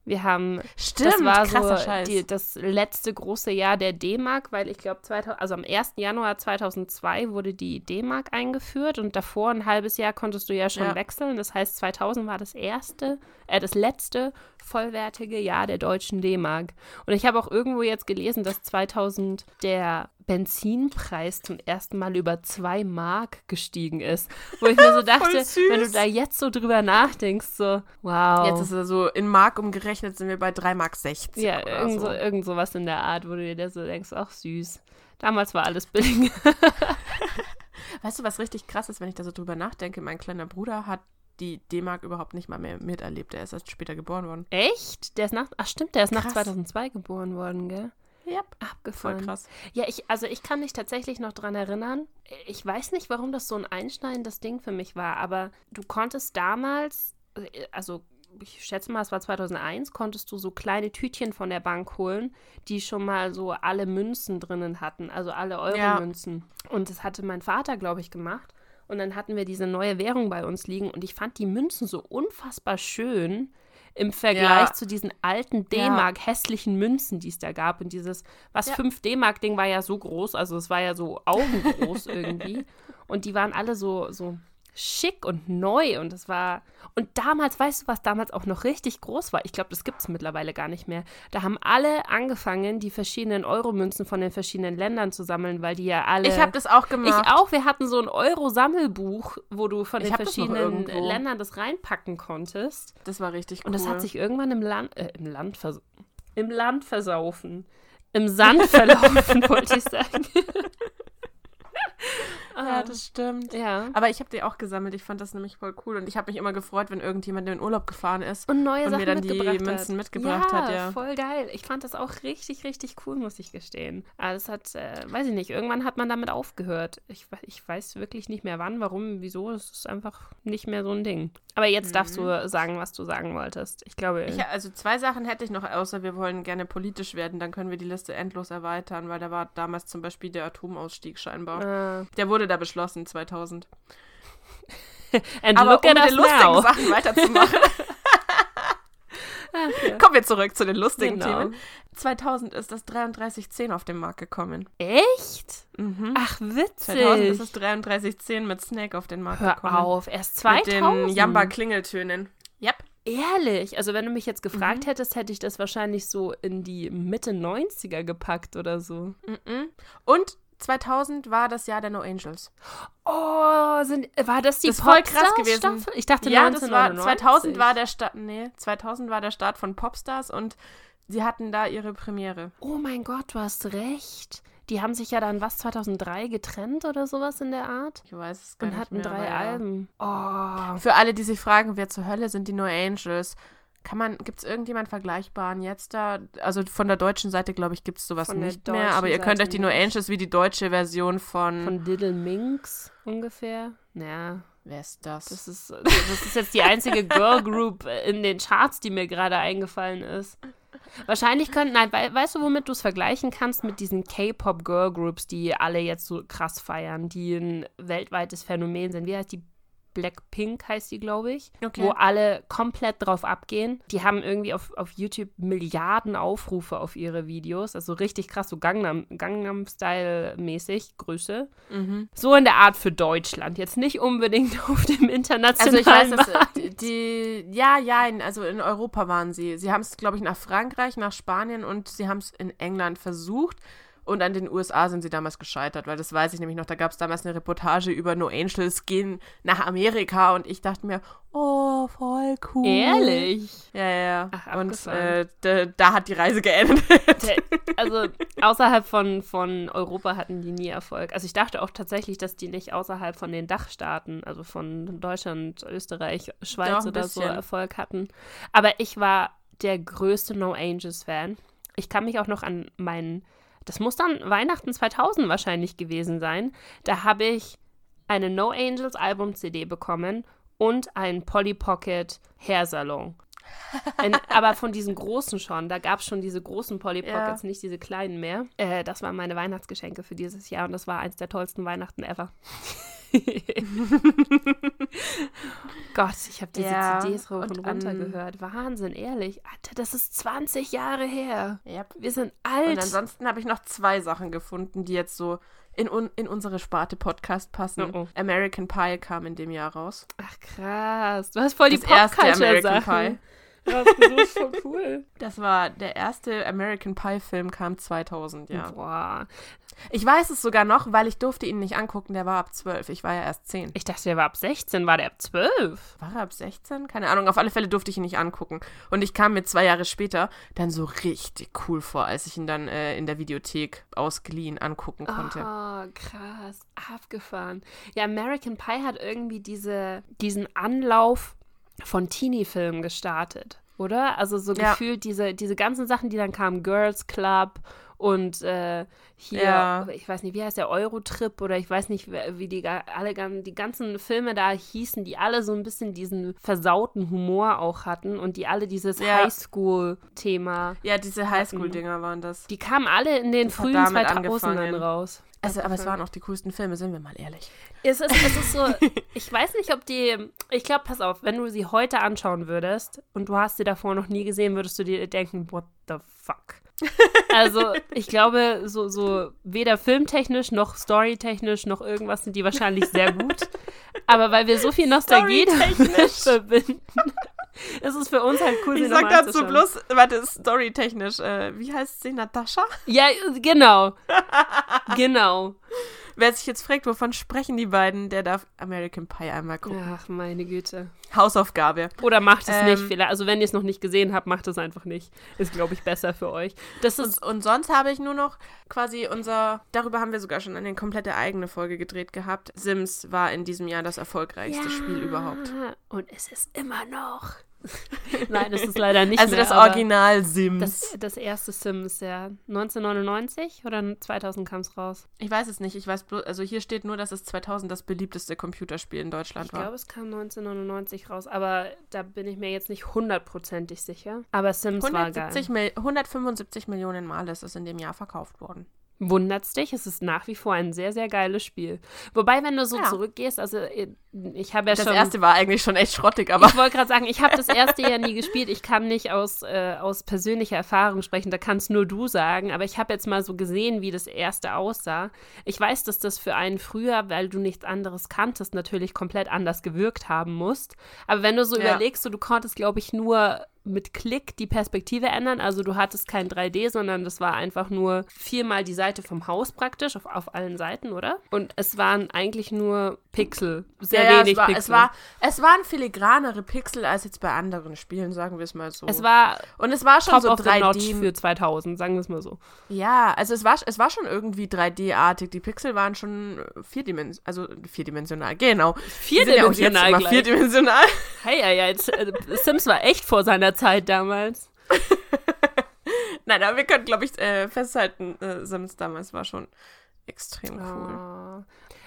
Wir haben, Stimmt, das war so die, das letzte große Jahr der D-Mark, weil ich glaube, also am 1. Januar 2002 wurde die D-Mark eingeführt und davor ein halbes Jahr konntest du ja schon Ja. wechseln. Das heißt, 2000 war das erste, äh, das letzte vollwertige Jahr der deutschen D-Mark. Und ich habe auch irgendwo jetzt gelesen, dass 2000 der Benzinpreis zum ersten Mal über 2 Mark gestiegen ist. Wo ich mir so dachte, wenn du da jetzt so drüber nachdenkst, so, wow. Jetzt ist er so in Mark umgerechnet, sind wir bei 3 Mark 60. Ja, irgend, so, so. irgend sowas in der Art, wo du dir so denkst, ach süß. Damals war alles billig. Weißt du, was richtig krass ist, wenn ich da so drüber nachdenke? Mein kleiner Bruder hat die D-Mark überhaupt nicht mal mehr miterlebt. Er ist erst später geboren worden. Echt? Der ist nach, ach stimmt, der ist nach Krass. 2002 geboren worden, gell? Ja, Abgefahren. voll krass. Ja, ich, also ich kann mich tatsächlich noch dran erinnern. Ich weiß nicht, warum das so ein einschneidendes Ding für mich war, aber du konntest damals, also ich schätze mal, es war 2001, konntest du so kleine Tütchen von der Bank holen, die schon mal so alle Münzen drinnen hatten, also alle Euro-Münzen. Und das hatte mein Vater, glaube ich, gemacht. Und dann hatten wir diese neue Währung bei uns liegen und ich fand die Münzen so unfassbar schön im Vergleich Ja. zu diesen alten Ja. D-Mark hässlichen Münzen, die es da gab. Und dieses, was Ja. 5 D-Mark-Ding war ja so groß, also es war ja so augengroß irgendwie. Und die waren alle so, so schick und neu und es war und damals, weißt du, was damals auch noch richtig groß war? Ich glaube, das gibt es mittlerweile gar nicht mehr. Da haben alle angefangen, die verschiedenen Euromünzen von den verschiedenen Ländern zu sammeln, weil die ja alle Ich habe das auch ich gemacht. auch, wir hatten so ein Euro-Sammelbuch, wo du von Ich den das verschiedenen irgendwo. Ländern das reinpacken konntest. Das war richtig cool. Und das hat sich irgendwann im Land, äh, im Land, vers im Land versaufen. Im Sand verlaufen, wollte ich sagen. Ja, das stimmt. ja. Aber ich habe die auch gesammelt. Ich fand das nämlich voll cool. Und ich habe mich immer gefreut, wenn irgendjemand in den Urlaub gefahren ist. Und neue Und Sachen mir dann die Münzen hat. mitgebracht ja, hat, ja. voll geil. Ich fand das auch richtig, richtig cool, muss ich gestehen. Aber das hat, äh, weiß ich nicht, irgendwann hat man damit aufgehört. Ich, ich weiß wirklich nicht mehr wann, warum, wieso. Es ist einfach nicht mehr so ein Ding. Aber jetzt darfst du sagen, was du sagen wolltest. Ich glaube, Mhm. Ich, also zwei Sachen hätte ich noch, außer wir wollen gerne politisch werden. Dann können wir die Liste endlos erweitern, weil da war damals zum Beispiel der Atomausstieg scheinbar. äh, Der wurde da beschlossen, 2000. and Aber look um at mit den lustigen now. Sachen weiterzumachen, kommen wir zurück zu den lustigen Genau. Themen. 2000 ist das 3310 auf den Markt gekommen. Echt? Mhm. Ach, 2000 witzig. ist das 3310 mit Snake auf den Markt Hör gekommen. auf, erst Mit 2000. den Jamba-Klingeltönen. Yep. Ehrlich, also wenn du mich jetzt gefragt Mhm. hättest, hätte ich das wahrscheinlich so in die Mitte 90er gepackt oder so. Mhm. Und 2000 war das Jahr der No Angels. Oh, sind, war das die Das voll krass gewesen. Staffel? Ich dachte Ja, das war 1999. 2000 war der Start. Nee, 2000 war der Start von Popstars und sie hatten da ihre Premiere. Oh mein Gott, du hast recht. Die haben sich ja dann was 2003 getrennt oder sowas in der Art Ich weiß es gar und nicht hatten mehr, drei aber ja. Alben. Oh, Für alle, die sich fragen, wer zur Hölle sind die No Angels? Kann man, gibt es irgendjemand Vergleichbaren jetzt da? Also von der deutschen Seite, glaube ich, gibt es sowas Von nicht mehr. Aber ihr könnt Seite euch die No. Angels wie die deutsche Version von. von Diddle Minx ungefähr. Ja, wer ist das? das ist, das ist jetzt die einzige Girl Group in den Charts, die mir gerade eingefallen ist. Wahrscheinlich könnten, nein, wei- weißt du, womit du es vergleichen kannst? Mit diesen K-Pop Girl Groups, die alle jetzt so krass feiern, die ein weltweites Phänomen sind. Wie heißt die? Blackpink heißt die, glaube ich, Okay. wo alle komplett drauf abgehen. Die haben irgendwie auf, auf YouTube Milliarden Aufrufe auf ihre Videos, also richtig krass, so Gangnam, Gangnam-Style-mäßig, Größe. Mhm. So in der Art für Deutschland, jetzt nicht unbedingt auf dem Also internationalen ich weiß, dass Markt. äh, die, ja, ja, in, also in Europa waren sie. Sie haben es, glaube ich, nach Frankreich, nach Spanien und sie haben es in England versucht. Und an den USA sind sie damals gescheitert, weil das weiß ich nämlich noch. Da gab es damals eine Reportage über No Angels gehen nach Amerika und ich dachte mir, oh, voll cool. Ehrlich? Ja, ja. Ach, und äh, da, da hat die Reise geendet. Also außerhalb von, von Europa hatten die nie Erfolg. Also ich dachte auch tatsächlich, dass die nicht außerhalb von den Dachstaaten, also von Deutschland, Österreich, Schweiz oder so. Erfolg hatten. Aber ich war der größte No Angels Fan. Ich kann mich auch noch an meinen, das muss dann Weihnachten 2000 wahrscheinlich gewesen sein. Da habe ich eine No Angels Album CD bekommen und einen Polly Pocket Hairsalon. Ein, aber von diesen großen schon. Da gab es schon diese großen Polly Ja. Pockets, nicht diese kleinen mehr. Äh, das waren meine Weihnachtsgeschenke für dieses Jahr und das war eins der tollsten Weihnachten ever. Gott, ich habe diese Ja, CDs hoch und und runter an- gehört. Wahnsinn, ehrlich. Alter, das ist 20 Jahre her. Yep. Wir sind Und alt. ansonsten habe ich noch zwei Sachen gefunden, die jetzt so in, un in unsere Sparte Podcast passen. Oh, oh. American Pie kam in dem Jahr raus. Ach krass. Du hast voll die Das erste American Popculture-Sachen. Rausgesucht, voll cool. Das war der erste American Pie Film, kam 2000, ja. Boah. Ich weiß es sogar noch, weil ich durfte ihn nicht angucken, der war ab 12. Ich war ja erst 10. Ich dachte, der war ab 16. War der ab 12? War er ab 16? Keine Ahnung, auf alle Fälle durfte ich ihn nicht angucken. Und ich kam mir zwei Jahre später dann so richtig cool vor, als ich ihn dann äh, in der Videothek ausgeliehen angucken konnte. Oh, krass. Abgefahren. Ja, American Pie hat irgendwie diese, diesen Anlauf von Teenie-Filmen gestartet, oder? Also so Ja. gefühlt diese, diese ganzen Sachen, die dann kamen, Girls Club und äh, hier, Ja. ich weiß nicht, wie heißt der, Eurotrip oder ich weiß nicht, wie die alle die ganzen Filme da hießen, die alle so ein bisschen diesen versauten Humor auch hatten und die alle dieses Ja. Highschool-Thema, Ja, diese Highschool-Dinger waren das. die kamen alle in den hat frühen damit 2000ern angefangen. raus. Also, aber es waren auch die coolsten Filme, sind wir mal ehrlich. Es ist, es ist so, ich weiß nicht, ob die, ich glaube, pass auf, wenn du sie heute anschauen würdest und du hast sie davor noch nie gesehen, würdest du dir denken, what the fuck? Also, ich glaube, so, so weder filmtechnisch noch storytechnisch noch irgendwas sind die wahrscheinlich sehr gut. Aber weil wir so viel Nostalgie damit verbinden, ist es für uns halt cool, sie Ich sag dazu bloß, warte, storytechnisch, äh, wie heißt sie, Natascha? Ja, genau. genau. Wer sich jetzt fragt, wovon sprechen die beiden, der darf American Pie einmal gucken. Ach, meine Güte. Hausaufgabe. Oder macht es Ähm, nicht. Vielleicht. Also wenn ihr es noch nicht gesehen habt, macht es einfach nicht. Ist, glaube ich, besser für euch. Das ist. Und, und sonst habe ich nur noch quasi unser, darüber haben wir sogar schon eine komplette eigene Folge gedreht gehabt. Sims war in diesem Jahr das erfolgreichste Spiel überhaupt. Und es ist immer noch. Nein, es ist leider nicht Also mehr. das Original Sims. Das, das erste Sims, ja. 1999 oder 2000 kam es raus? ich weiß es nicht, ich weiß bloß, also hier steht nur, dass es 2000 das beliebteste Computerspiel in Deutschland Ich war. glaube, es kam 1999 raus, aber da bin ich mir jetzt nicht hundertprozentig sicher. Aber Sims war geil. 170 Mil 175 Millionen Mal ist es in dem Jahr verkauft worden. Wundert's dich? Es ist nach wie vor ein sehr, sehr geiles Spiel. Wobei, wenn du so Ja. zurückgehst, also ich habe ja Das schon. erste war eigentlich schon echt schrottig, aber Ich wollte gerade sagen, ich habe das erste ja nie gespielt. Ich kann nicht aus, äh, aus persönlicher Erfahrung sprechen, da kannst nur du sagen. Aber ich habe jetzt mal so gesehen, wie das erste aussah. Ich weiß, dass das für einen früher, weil du nichts anderes kanntest, natürlich komplett anders gewirkt haben musst. Aber wenn du so Ja. überlegst, so, du konntest, glaube ich, nur mit Klick die Perspektive ändern. Also du hattest kein 3D, sondern das war einfach nur viermal die Seite vom Haus praktisch auf, auf allen Seiten, oder? Und es waren eigentlich nur Pixel. Sehr ja, ja, wenig es, war, Pixel. es, war, es waren filigranere Pixel als jetzt bei anderen Spielen, sagen wir es mal so. es war Und es war schon Top so of the Notch 3D. für 2000, sagen wir es mal so. Ja, also es war, es war schon irgendwie 3D-artig. Die Pixel waren schon vierdimensional, also vierdimensional, genau. Ja Vierdimensional gleich. vierdimensional. Hey, ja, ja, jetzt, äh, Sims war echt vor seiner Zeit damals. Nein, aber wir können, glaube ich, äh, festhalten, äh, Sims damals war schon extrem cool. Ah.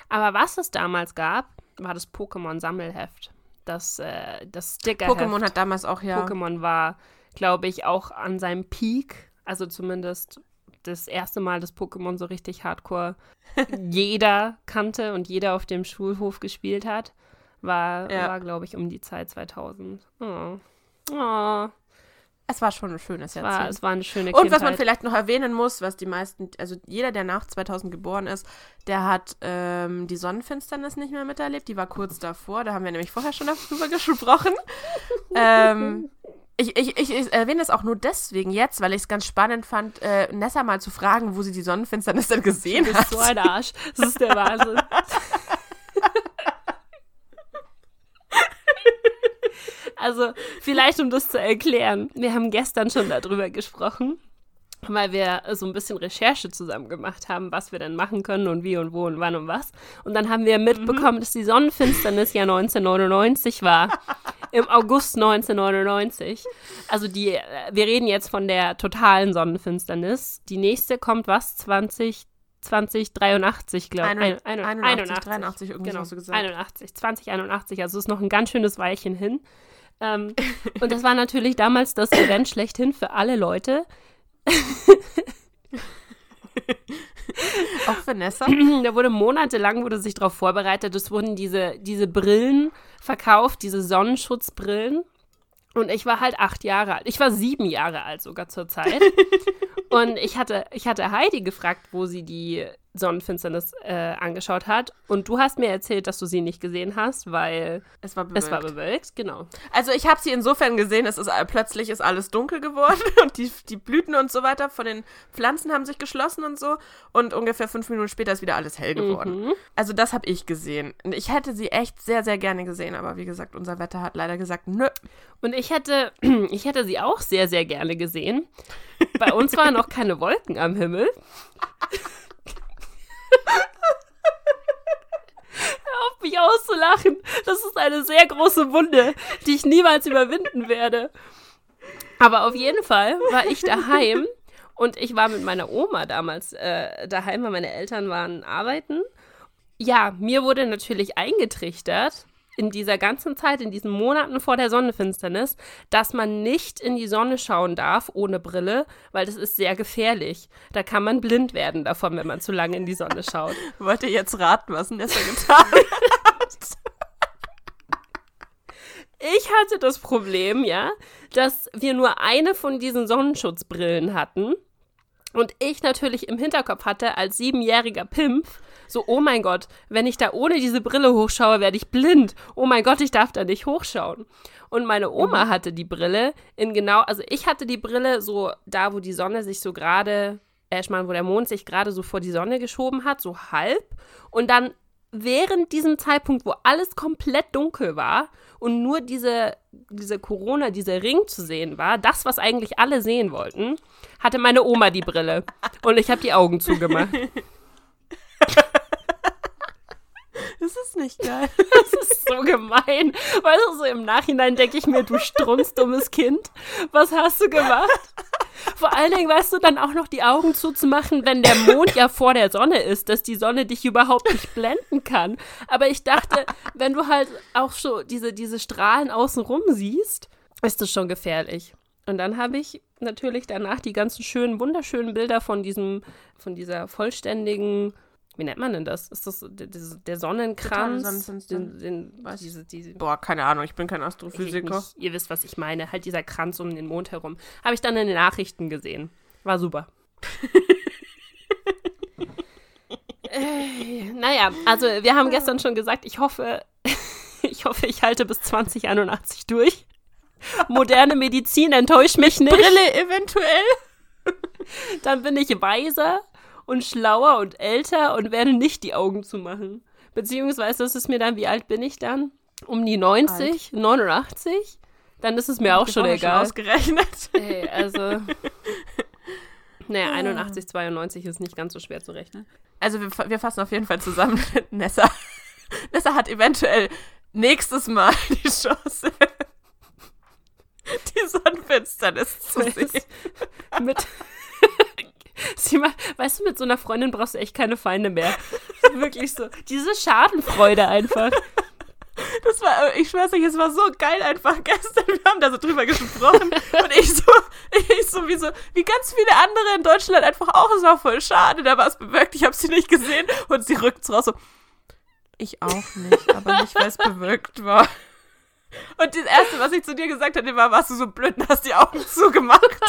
Aber was es damals gab, war das Pokémon-Sammelheft. Das, äh, das Stickerheft. Pokémon hat damals auch ja. Pokémon war, glaube ich, auch an seinem Peak. Also zumindest das erste Mal, dass Pokémon so richtig hardcore jeder kannte und jeder auf dem Schulhof gespielt hat. War, Ja. war glaube ich, um die Zeit 2000. Oh. Oh. Es war schon ein schönes War, Jahrzehnt. es war eine schöne Und Kindheit. was man vielleicht noch erwähnen muss, was die meisten, also jeder, der nach 2000 geboren ist, der hat ähm, die Sonnenfinsternis nicht mehr miterlebt. Die war kurz davor. Da haben wir nämlich vorher schon darüber gesprochen. ähm, ich, ich, ich, ich erwähne das auch nur deswegen jetzt, weil ich es ganz spannend fand, äh, Nessa mal zu fragen, wo sie die Sonnenfinsternis denn gesehen Du hat. bist so ein Arsch. Das ist der Wahnsinn. Also, vielleicht um das zu erklären. Wir haben gestern schon darüber gesprochen, weil wir so ein bisschen Recherche zusammen gemacht haben, was wir denn machen können und wie und wo und wann und was. Und dann haben wir mitbekommen, dass die Sonnenfinsternis ja 1999 war. Im August 1999. Also die, äh, wir reden jetzt von der totalen Sonnenfinsternis. Die nächste kommt was? 20, 2083, glaube ich. 81, 81, 83, irgendwie genau, so gesagt. 81, 2081, also ist noch ein ganz schönes Weilchen hin. Ähm, und das war natürlich damals das Event schlechthin für alle Leute. Auch für Nessa. da wurde monatelang wurde sich darauf vorbereitet. Es wurden diese, diese Brillen verkauft, diese Sonnenschutzbrillen. Und ich war halt acht Jahre alt. Ich war sieben Jahre alt sogar zur Zeit. Und ich hatte, ich hatte Heidi gefragt, wo sie die Sonnenfinsternis äh, angeschaut hat. Und du hast mir erzählt, dass du sie nicht gesehen hast, weil Es war bewölkt. es war bewölkt. Genau. Also ich habe sie insofern gesehen, es ist all- plötzlich ist alles dunkel geworden und die, die Blüten und so weiter von den Pflanzen haben sich geschlossen und so und ungefähr fünf Minuten später ist wieder alles hell geworden. Mhm. Also das habe ich gesehen. Und Ich hätte sie echt sehr, sehr gerne gesehen, aber wie gesagt, unser Wetter hat leider gesagt, nö. Und ich hätte, ich hätte sie auch sehr, sehr gerne gesehen. Bei uns waren noch keine Wolken am Himmel. Hör auf, mich auszulachen. Das ist eine sehr große Wunde, die ich niemals überwinden werde. Aber auf jeden Fall war ich daheim und ich war mit meiner Oma damals äh, daheim, weil meine Eltern waren arbeiten. Ja, mir wurde natürlich eingetrichtert in dieser ganzen Zeit, in diesen Monaten vor der Sonnenfinsternis, dass man nicht in die Sonne schauen darf ohne Brille, weil das ist sehr gefährlich. Da kann man blind werden davon, wenn man zu lange in die Sonne schaut. Wollt ihr jetzt raten, was Nessa getan hat? Ich hatte das Problem, ja, dass wir nur eine von diesen Sonnenschutzbrillen hatten. Und ich natürlich im Hinterkopf hatte, als siebenjähriger Pimpf, so, oh mein Gott, wenn ich da ohne diese Brille hochschaue, werde ich blind. Oh mein Gott, ich darf da nicht hochschauen. Und meine Oma hatte die Brille in genau, also ich hatte die Brille so da, wo die Sonne sich so gerade, äh, ich meine, wo der Mond sich gerade so vor die Sonne geschoben hat, so halb. Und dann während diesem Zeitpunkt, wo alles komplett dunkel war und nur diese, diese Corona, dieser Ring zu sehen war, das, was eigentlich alle sehen wollten, hatte meine Oma die Brille. Und ich habe die Augen zugemacht. Das ist nicht geil. Das ist so gemein. Weißt du, so im Nachhinein denke ich mir, du strunzdummes Kind, was hast du gemacht? Vor allen Dingen, weißt du, dann auch noch die Augen zuzumachen, wenn der Mond ja vor der Sonne ist, dass die Sonne dich überhaupt nicht blenden kann. Aber ich dachte, wenn du halt auch so diese, diese Strahlen außenrum siehst, ist das schon gefährlich. Und dann habe ich natürlich danach die ganzen schönen, wunderschönen Bilder von diesem, von dieser vollständigen, wie nennt man denn das? Ist das der, der- der Sonnenkranz? Totale Sonnenfinsternis. Den, den, Was? diese, diese, Boah, keine Ahnung, ich bin kein Astrophysiker. nicht, ihr wisst, was ich meine. Halt dieser Kranz um den Mond herum. Habe ich dann in den Nachrichten gesehen. War super. äh, naja, also wir haben gestern schon gesagt, ich hoffe, ich hoffe, ich halte bis 2081 durch. Moderne Medizin enttäuscht mich nicht. Brille eventuell? Dann bin ich weiser und schlauer und älter und werde nicht die Augen zumachen. Beziehungsweise ist es mir dann, wie alt bin ich dann? Um die 90, 89? Dann ist es mir auch schon Vorher egal. ausgerechnet. Ey, also. Naja, 81, 92 ist nicht ganz so schwer zu rechnen. Also wir, wir fassen auf jeden Fall zusammen. Nessa, Nessa hat eventuell nächstes Mal die Chance, die Sonnenfinsternis zu sehen. Mit. Sieh mal, weißt du, mit so einer Freundin brauchst du echt keine Feinde mehr. Wirklich so. Diese Schadenfreude einfach. Das war, ich schwör's euch, es war so geil einfach gestern. Wir haben da so drüber gesprochen und ich so, ich so wie so, wie ganz viele andere in Deutschland einfach auch, es war voll schade, da war es bewirkt, ich habe sie nicht gesehen und sie rückt raus so, Ich auch nicht, aber nicht, weil es bewirkt war. Und das Erste, was ich zu dir gesagt hatte, war, warst du so blöd und hast die Augen zugemacht.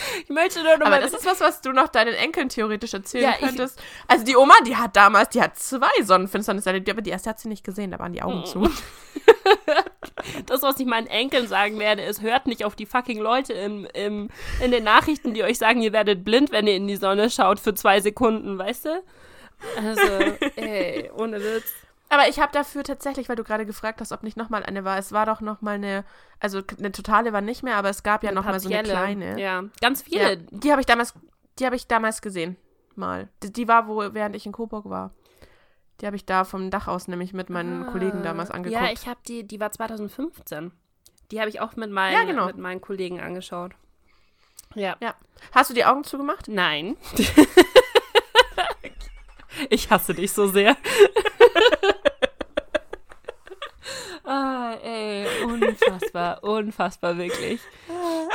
Ich möchte nur noch Aber mal das ist was, was du noch deinen Enkeln theoretisch erzählen Ja, könntest. Also die Oma, die hat damals, die hat zwei Sonnenfinsternisse erlebt, aber die erste hat sie nicht gesehen, da waren die Augen zu. Das, was ich meinen Enkeln sagen werde, ist, hört nicht auf die fucking Leute im, im, in den Nachrichten, die euch sagen, ihr werdet blind, wenn ihr in die Sonne schaut für zwei Sekunden, weißt du? Also, ey, ohne Witz. Aber ich habe dafür tatsächlich, weil du gerade gefragt hast, ob nicht nochmal eine war, es war doch nochmal eine, also eine totale war nicht mehr, aber es gab ja nochmal so eine kleine. Ja, ganz Ja, viele. die habe ich damals, die habe ich damals gesehen, mal. Die, die war, wo, während ich in Coburg war. Die habe ich da vom Dach aus nämlich mit meinen Kollegen damals angeguckt. Ah. Ja, ich habe die, die war 2015. Die habe ich auch mit meinen, Ja, genau. mit meinen Kollegen angeschaut. Ja. ja. Hast du die Augen zugemacht? Nein. ich hasse dich so sehr. Ah, ey, unfassbar, unfassbar, wirklich.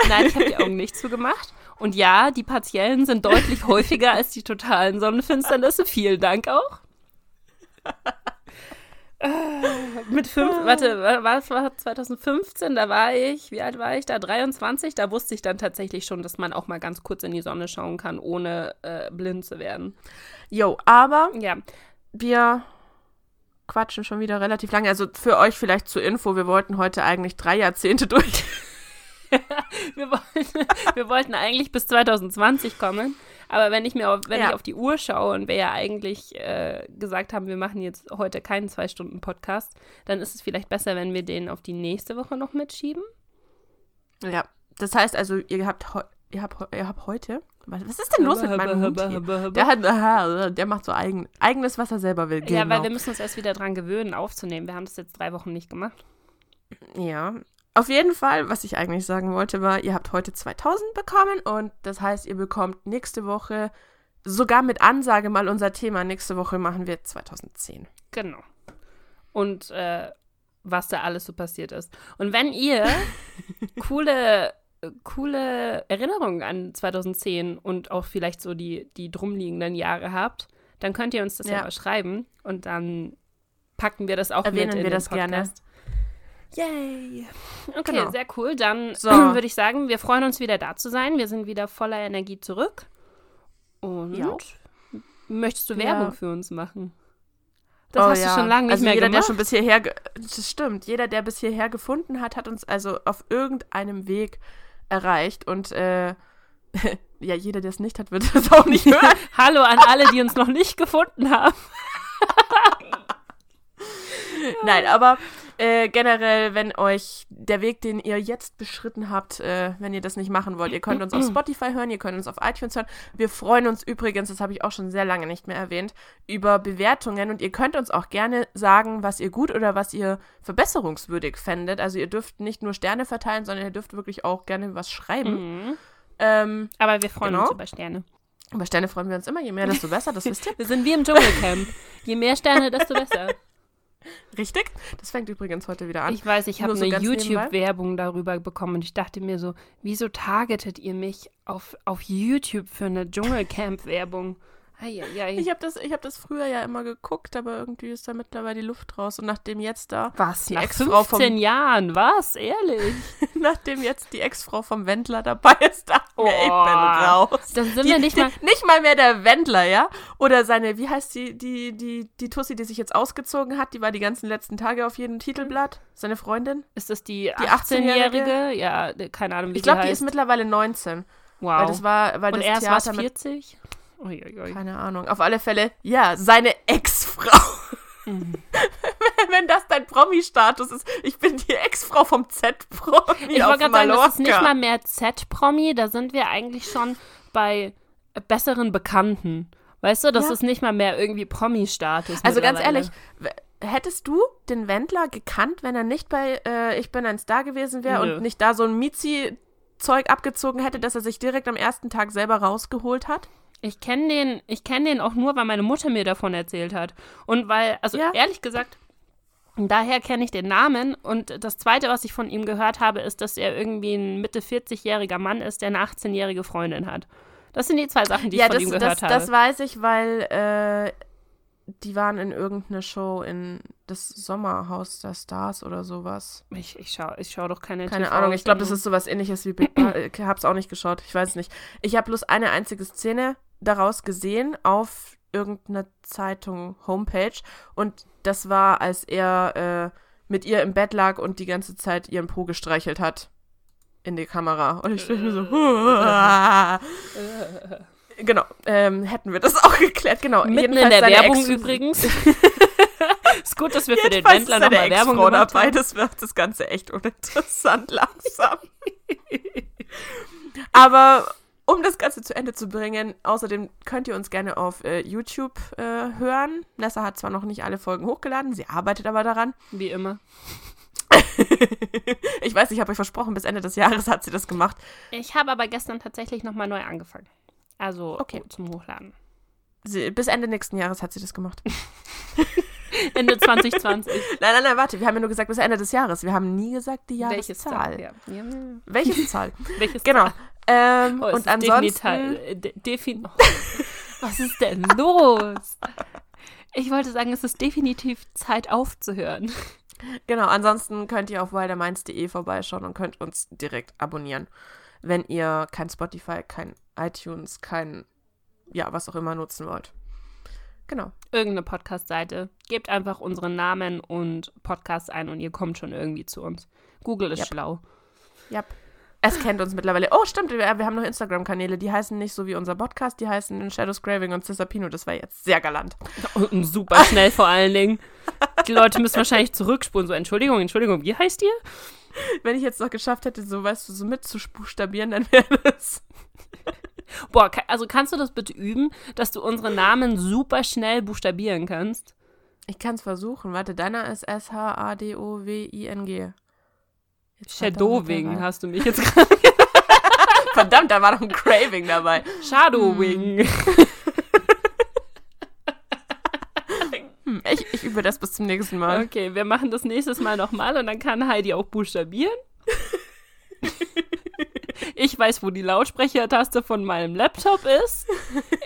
Nein, ich habe die Augen nicht zugemacht. Und ja, die partiellen sind deutlich häufiger als die totalen Sonnenfinsternisse. Vielen Dank auch. Äh, Mit fünf, warte, wa- was war 2015? Da war ich, wie alt war ich da? 23. Da wusste ich dann tatsächlich schon, dass man auch mal ganz kurz in die Sonne schauen kann, ohne äh, blind zu werden. Jo, aber Ja, wir quatschen schon wieder relativ lange. Also für euch vielleicht zur Info, wir wollten heute eigentlich drei Jahrzehnte durch. wir wollten, wir wollten eigentlich bis 2020 kommen. Aber wenn ich mir auf, wenn Ja. ich auf die Uhr schaue und wir ja eigentlich äh, gesagt haben, wir machen jetzt heute keinen zwei Stunden Podcast, dann ist es vielleicht besser, wenn wir den auf die nächste Woche noch mitschieben. Ja, das heißt also, ihr habt, ihr habt, ihr habt heute. Was ist denn los mit meinem Hund hier? Der hat, der macht so eigen, eigenes, was er selber will. Ja, weil Genau. wir müssen uns erst wieder dran gewöhnen, aufzunehmen. Wir haben das jetzt drei Wochen nicht gemacht. Ja. Auf jeden Fall, was ich eigentlich sagen wollte, war, ihr habt heute 2000 bekommen und das heißt, ihr bekommt nächste Woche sogar mit Ansage mal unser Thema. Nächste Woche machen wir 2010. Genau. Und äh, was da alles so passiert ist. Und wenn ihr coole, coole Erinnerungen an 2010 und auch vielleicht so die, die drumliegenden Jahre habt, dann könnt ihr uns das ja, mal schreiben und dann packen wir das auch Erwähnen mit in wir den das gerne. Podcast. Yay. Okay, Genau. sehr cool. Dann So. würde ich sagen, wir freuen uns wieder da zu sein. Wir sind wieder voller Energie zurück. Und Ja. möchtest du Ja. Werbung für uns machen? Das Oh hast ja. du schon lange nicht also mehr jeder, gemacht. der schon bis hierher, das stimmt, jeder, der bis hierher gefunden hat, hat uns also auf irgendeinem Weg erreicht und äh, ja, jeder, der es nicht hat, wird es auch nicht hören. Hallo an alle, die uns noch nicht gefunden haben. Nein, aber äh, generell, wenn euch der Weg, den ihr jetzt beschritten habt, äh, wenn ihr das nicht machen wollt, ihr könnt uns auf Spotify hören, ihr könnt uns auf iTunes hören. Wir freuen uns übrigens, das habe ich auch schon sehr lange nicht mehr erwähnt, über Bewertungen und ihr könnt uns auch gerne sagen, was ihr gut oder was ihr verbesserungswürdig fändet. Also ihr dürft nicht nur Sterne verteilen, sondern ihr dürft wirklich auch gerne was schreiben. Ähm, Aber wir freuen Genau. uns über Sterne. über Sterne freuen wir uns immer, je mehr, desto besser, das wisst ihr. Wir sind wie im Dschungelcamp. Je mehr Sterne, desto besser. Richtig? Das fängt übrigens heute wieder an. Ich weiß, ich habe so eine. YouTube-Werbung darüber bekommen und ich dachte mir so, wieso targetet ihr mich auf, auf YouTube für eine Dschungelcamp-Werbung? Eieiei. Ich habe das, ich hab das früher ja immer geguckt, aber irgendwie ist da mittlerweile die Luft raus. Und nachdem jetzt da, Was? Die Nach Ex-Frau 15 vom- Jahren? Was? Ehrlich? nachdem jetzt die Ex-Frau vom Wendler dabei ist, ich mir, ich bin Oh. raus. Dann sind Die, wir nicht die, mal. nicht mal mehr der Wendler, ja? Oder seine, wie heißt die, die, die, die Tussi, die sich jetzt ausgezogen hat, die war die ganzen letzten Tage auf jedem Titelblatt. Seine Freundin. Ist das die, 18-Jährige? 18-Jährige? Ja, keine Ahnung, wie Ich glaube, die ist mittlerweile 19. wow. Weil das war, weil und das erst Theater was mit 40? Uiuiui. Keine Ahnung. Auf alle Fälle, ja, seine Ex-Frau. Mhm. Wenn das dein Promi-Status ist. Ich bin die Ex-Frau vom Z-Promi Ich wollte gerade sagen, das ist nicht mal mehr Z-Promi, da sind wir eigentlich schon bei besseren Bekannten. Weißt du, das Ja. ist nicht mal mehr irgendwie Promi-Status. Also ganz ehrlich, hättest du den Wendler gekannt, wenn er nicht bei äh, Ich bin ein Star gewesen wäre und nicht da so ein Mizi-Zeug abgezogen hätte, dass er sich direkt am ersten Tag selber rausgeholt hat? Ich kenne den, ich den auch nur, weil meine Mutter mir davon erzählt hat. Und weil, also Ja. ehrlich gesagt, daher kenne ich den Namen. Und das Zweite, was ich von ihm gehört habe, ist, dass er irgendwie ein Mitte 40-jähriger Mann ist, der eine 18-jährige Freundin hat. Das sind die zwei Sachen, die ich von das, ihm gehört das, habe. das weiß ich, weil äh, die waren in irgendeiner Show in das Sommerhaus der Stars oder sowas. Ich, ich schaue ich schau doch keine Keine Ahnung, ich glaube, das ist sowas ähnliches wie Big Brother. Ich habe es auch nicht geschaut, ich weiß es nicht. Ich habe bloß eine einzige Szene daraus gesehen auf irgendeiner Zeitung Homepage und das war, als er äh, mit ihr im Bett lag und die ganze Zeit ihren Po gestreichelt hat in die Kamera. Und ich dachte mir so, genau, ähm, hätten wir das auch geklärt. Genau, Mitten in der Werbung Ex- übrigens. ist gut, dass wir für den Wendler nochmal Werbung gemacht dabei, haben. das wird das Ganze echt uninteressant langsam. Aber um das Ganze zu Ende zu bringen, außerdem könnt ihr uns gerne auf äh, YouTube äh, hören. Nessa hat zwar noch nicht alle Folgen hochgeladen, sie arbeitet aber daran. Wie immer. ich weiß, ich habe euch versprochen, bis Ende des Jahres hat sie das gemacht. Ich habe aber gestern tatsächlich nochmal neu angefangen. Also Okay. zum Hochladen. Sie, bis Ende nächsten Jahres hat sie das gemacht. Ende 2020. Nein, nein, nein, warte, wir haben ja nur gesagt bis Ende des Jahres. Wir haben nie gesagt die Welches Jahreszahl. Zahl? Ja. Ja. Welche Zahl? Welches genau. Zahl? Ähm, Oh, und ansonsten. definitiv- äh, de- defin oh, was ist denn los? Ich wollte sagen, es ist definitiv Zeit aufzuhören. Genau, ansonsten könnt ihr auf wilderminds.de vorbeischauen und könnt uns direkt abonnieren, wenn ihr kein Spotify, kein iTunes, kein, ja, was auch immer nutzen wollt. Genau. Irgendeine Podcast-Seite. Gebt einfach unseren Namen und Podcast ein und ihr kommt schon irgendwie zu uns. Google ist Yep. schlau. Ja. Es kennt uns mittlerweile. Oh, stimmt, wir, wir haben noch Instagram-Kanäle, die heißen nicht so wie unser Podcast, die heißen Shadows Craving und Cisapino. Das war jetzt sehr galant. Und super schnell vor allen Dingen. Die Leute müssen wahrscheinlich zurückspulen. So, Entschuldigung, Entschuldigung, wie heißt ihr? Wenn ich jetzt noch geschafft hätte, so, weißt du, so mitzubuchstabieren, dann wäre das. Boah, also kannst du das bitte üben, dass du unsere Namen super schnell buchstabieren kannst? Ich kann es versuchen. Warte, deiner ist S-H-A-D-O-W-I-N-G. Dabei. hast du mich jetzt gerade. Verdammt, da war noch ein Craving dabei. Shadowwing. Hm, ich, ich übe das bis zum nächsten Mal. Okay, wir machen das nächstes Mal nochmal und dann kann Heidi auch buchstabieren. Ich weiß, wo die Lautsprechertaste von meinem Laptop ist.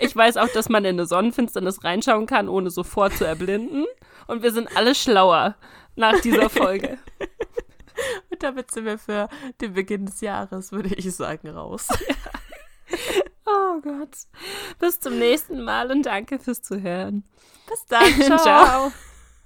Ich weiß auch, dass man in eine Sonnenfinsternis reinschauen kann, ohne sofort zu erblinden. Und wir sind alle schlauer nach dieser Folge. Damit sind wir für den Beginn des Jahres, würde ich sagen, raus. Oh Gott. Bis zum nächsten Mal und danke fürs Zuhören. Bis dann. Ciao. Ciao.